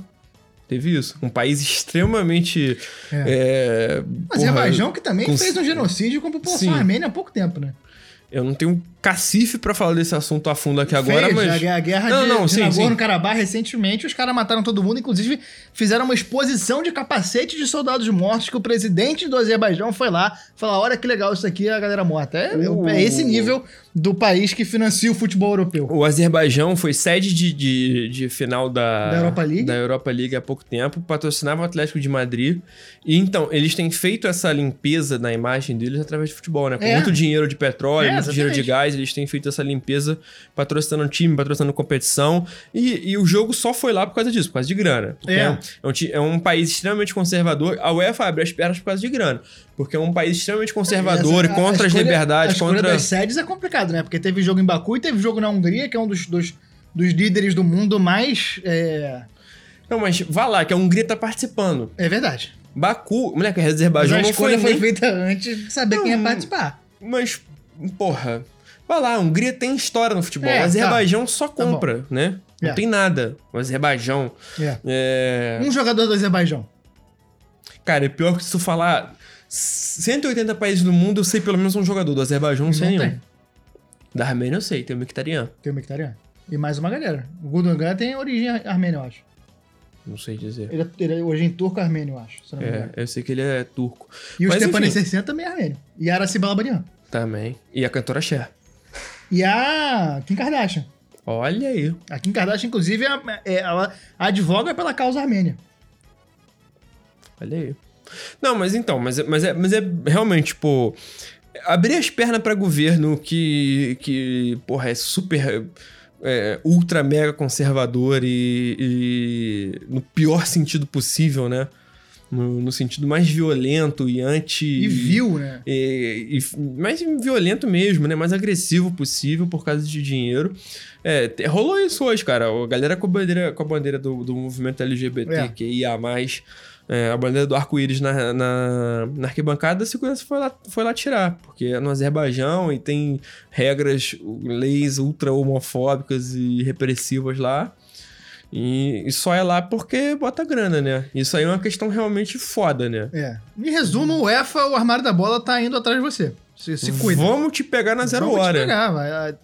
B: Teve isso. Um país extremamente. É.
A: Azerbaijão que também
B: com-
A: fez um genocídio com a população
B: Sim.
A: armênia há pouco tempo, né?
B: Eu não tenho cacife pra falar desse assunto a fundo aqui agora,
A: Fez,
B: mas.
A: A, guerra
B: Não,
A: de,
B: não,
A: de
B: sim.
A: Nagorno-Karabakh recentemente, os caras mataram todo mundo, inclusive fizeram uma exposição de capacetes de soldados mortos que o presidente do Azerbaijão foi lá falar, olha que legal isso aqui, a galera morta. É,
B: Uh.
A: é esse nível do país que financia o futebol europeu.
B: O Azerbaijão foi sede de, de, de final da,
A: Da Europa League.
B: da Europa League há pouco tempo, patrocinava o Atlético de Madrid. E então, eles têm feito essa limpeza na imagem deles através de futebol, né? Com
A: É.
B: muito dinheiro de petróleo,
A: É,
B: muito dinheiro de
A: exatamente.
B: Eles têm feito essa limpeza patrocinando time, patrocinando competição. E, e o jogo só foi lá por causa disso, por causa de grana.
A: É.
B: é, é um, ti- é um país extremamente conservador. A UEFA abre as pernas por causa de grana. Porque é um país extremamente conservador
A: Essa-
B: e contra
A: a
B: as
A: escolha-
B: liberdades,
A: A
B: contra.
A: das sedes é complicado, né? Porque teve jogo em Baku e teve jogo na Hungria, que é um dos, dos, dos líderes do mundo mais... É,
B: Não, mas vá lá, que a Hungria tá participando.
A: é verdade.
B: Baku, moleque, a
A: Mas
B: Azerbaijão
A: a
B: não foi
A: escolha foi
B: nem...
A: feita antes de saber quem ia
B: Não.
A: participar.
B: Mas, porra, vai lá, a Hungria tem história no futebol.
A: É,
B: o Azerbaijão só
A: Tá
B: compra, né? Não
A: É.
B: tem nada. O Azerbaijão.
A: É.
B: É...
A: Um jogador do Azerbaijão.
B: Cara, é pior que se tu falar 180 países do mundo, eu sei pelo menos um jogador. Do Azerbaijão, não sei
A: Não
B: nenhum.
A: tem.
B: Da Armênia eu sei, tem o Mkhitaryan.
A: Tem o Mkhitaryan. E mais uma galera. O Gundogan tem origem ar- armênia, eu acho.
B: Não sei dizer.
A: Ele é, ele é origem turco-armênio, eu acho. Se eu não
B: É, eu sei que ele é turco.
A: E o
B: Mas,
A: Stepan
B: enfim.
A: Essessian também é armênio. E a Araci Balabanian.
B: Também. E a cantora Cher.
A: E a Kim Kardashian.
B: Olha aí.
A: A Kim Kardashian, inclusive, é- é- ela advoga pela causa armênia.
B: Olha aí. Não, mas então, mas, é- mas, é, mas é realmente, tipo. Abrir as pernas pra governo que, que porra, é super. é, ultra mega conservador e, e no pior sentido possível, né? No, no sentido mais violento e anti.
A: E viu, né?
B: e, e mais violento mesmo, né? Mais agressivo possível por causa de dinheiro. É, rolou isso hoje, cara. A galera com a bandeira, com a bandeira do, do movimento LGBTQIA+, é, a bandeira do arco-íris na, na, na arquibancada, a segurança foi lá, foi lá tirar. Porque é no Azerbaijão e tem regras, leis ultra homofóbicas e repressivas lá. E, e só é lá porque bota grana, né? Isso aí é uma questão realmente foda, né?
A: É. Em resumo, o EFA, o armário da bola, tá indo atrás de você. Se, se cuida.
B: Vamos te pegar na zero
A: Vamos te
B: hora.
A: pegar, vai.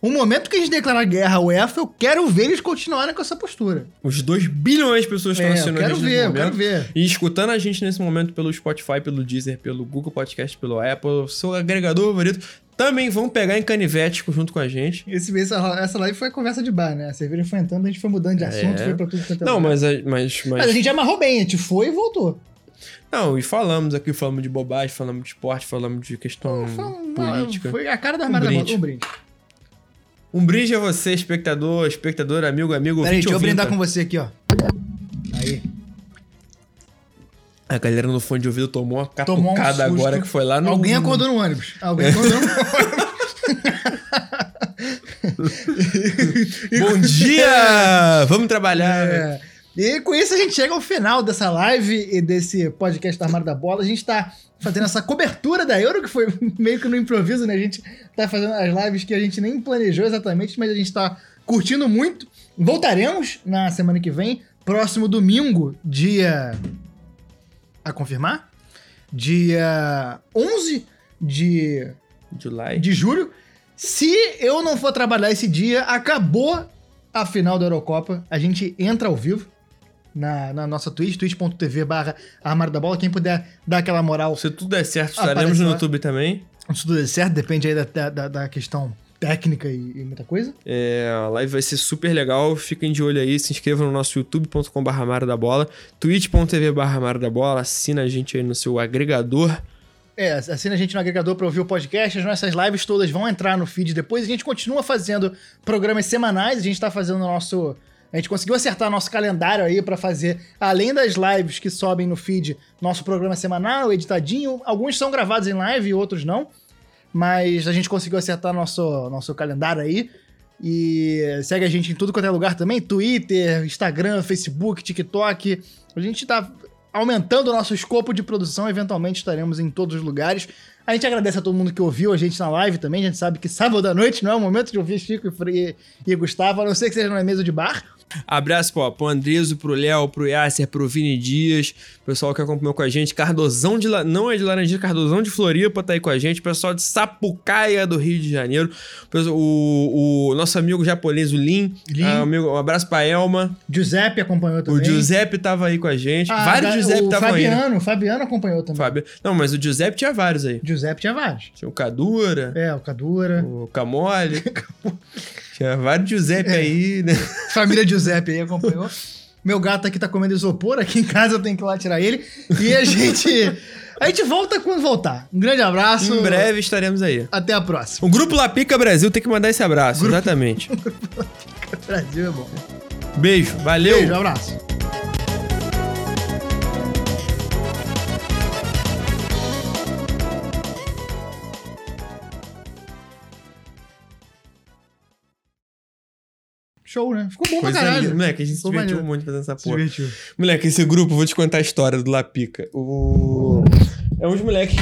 A: O momento que a gente declarar guerra ao EFA, eu quero ver eles continuarem com essa postura.
B: Os 2 bilhões de pessoas estão
A: É, eu
B: assistindo a
A: quero
B: gente
A: ver,
B: nesse
A: eu quero
B: momento.
A: ver.
B: E escutando a gente nesse momento pelo Spotify, pelo Deezer, pelo Google Podcast, pelo Apple, seu agregador favorito, também vão pegar em canivete junto com a gente.
A: Esse, essa, essa live foi conversa de bar, né? A cerveja foi entrando, a gente foi mudando de assunto,
B: É.
A: foi pra tudo quanto é
B: Não, mas, mas, mas...
A: Mas a gente amarrou bem, a gente foi e voltou.
B: Não, e falamos aqui, falamos de bobagem, falamos de esporte, falamos de questão
A: Foi, um-
B: política.
A: foi a cara da armário da
B: Um
A: bola.
B: brinde.
A: Um brinde.
B: Um brinde a você, espectador, espectador, amigo, amigo,
A: Peraí, deixa eu brindar com você aqui, ó. Aí.
B: A galera no fone de ouvido tomou uma
A: Tomou um
B: catucada
A: susto.
B: agora que foi lá no...
A: Alguém acordou no ônibus. Alguém acordou no
B: Bom dia! Vamos trabalhar!
A: É. E com isso a gente chega ao final dessa live e desse podcast da Armário da Bola. A gente tá fazendo essa cobertura da Euro, que foi meio que no improviso, né? A gente tá fazendo as lives que a gente nem planejou exatamente, mas a gente tá curtindo muito. Voltaremos na semana que vem, próximo domingo, dia. A confirmar? Dia 11 de
B: July.
A: de julho. Se eu não for trabalhar esse dia, acabou a final da Eurocopa. A gente entra ao vivo na, na nossa Twitch, twitch.tv barra Armário da Bola. Quem puder dar aquela moral,
B: Se tudo der certo, estaremos no. YouTube também.
A: se tudo der certo, depende aí da, da, da questão técnica e, e muita coisa.
B: É, a live vai ser super legal. Fiquem de olho aí. Se inscrevam no nosso youtube.com.br Amaro da Bola, twitch.tv barra Amaro da Bola. Assina a gente aí no seu agregador.
A: É, assina a gente no agregador para ouvir o podcast. As nossas lives todas vão entrar no feed depois. A gente continua fazendo programas semanais. A gente tá fazendo o nosso. A gente conseguiu acertar nosso calendário aí para fazer, além das lives que sobem no feed, nosso programa semanal, editadinho. Alguns são gravados em live e outros não. Mas a gente conseguiu acertar nosso, nosso calendário aí. E segue a gente em tudo quanto é lugar também: Twitter, Instagram, Facebook, TikTok. A gente tá aumentando o nosso escopo de produção, eventualmente estaremos em todos os lugares. A gente agradece a todo mundo que ouviu a gente na live também. A gente sabe que sábado à noite não é o momento de ouvir Chico e, Fre- e Gustavo, a não ser que seja na mesa de bar.
B: Abraço pô, pro Andreso, pro Léo, pro Yasser, pro Vini Dias, pessoal que acompanhou com a gente. Cardozão de. La... Não é de Laranjinha, Cardozão de Floripa tá aí com a gente. Pessoal de Sapucaia do Rio de Janeiro. O, o nosso amigo japonês, o Lin.
A: Lin.
B: Ah, amigo, um abraço pra Elma.
A: Giuseppe acompanhou também.
B: O Giuseppe tava aí com a gente.
A: Ah,
B: vários Giuseppe estavam aí. né?
A: Fabiano, o Fabiano acompanhou também.
B: Fábio. Não, mas o Giuseppe tinha vários aí.
A: Giuseppe tinha vários.
B: Tinha o Cadura,
A: É, o Cadura.
B: o Camole. tinha vários Giuseppe
A: É.
B: aí, né?
A: Família Giuseppe aí acompanhou. Meu gato aqui tá comendo isopor, aqui em casa eu tenho que ir lá tirar ele. E a gente. A gente volta quando voltar. Um grande abraço.
B: Em breve estaremos aí.
A: Até a próxima.
B: O Grupo Lapica Brasil tem que mandar esse abraço, exatamente.
A: Brasil é bom.
B: Beijo, valeu.
A: Beijo, abraço. Show, né? Ficou bom
B: Coisa
A: pra caralho.
B: linda. Moleque, a gente se divertiu
A: maneiro.
B: muito fazendo essa porra.
A: divertiu.
B: Moleque, esse grupo, vou te contar a história do Lapica. O... É uns moleques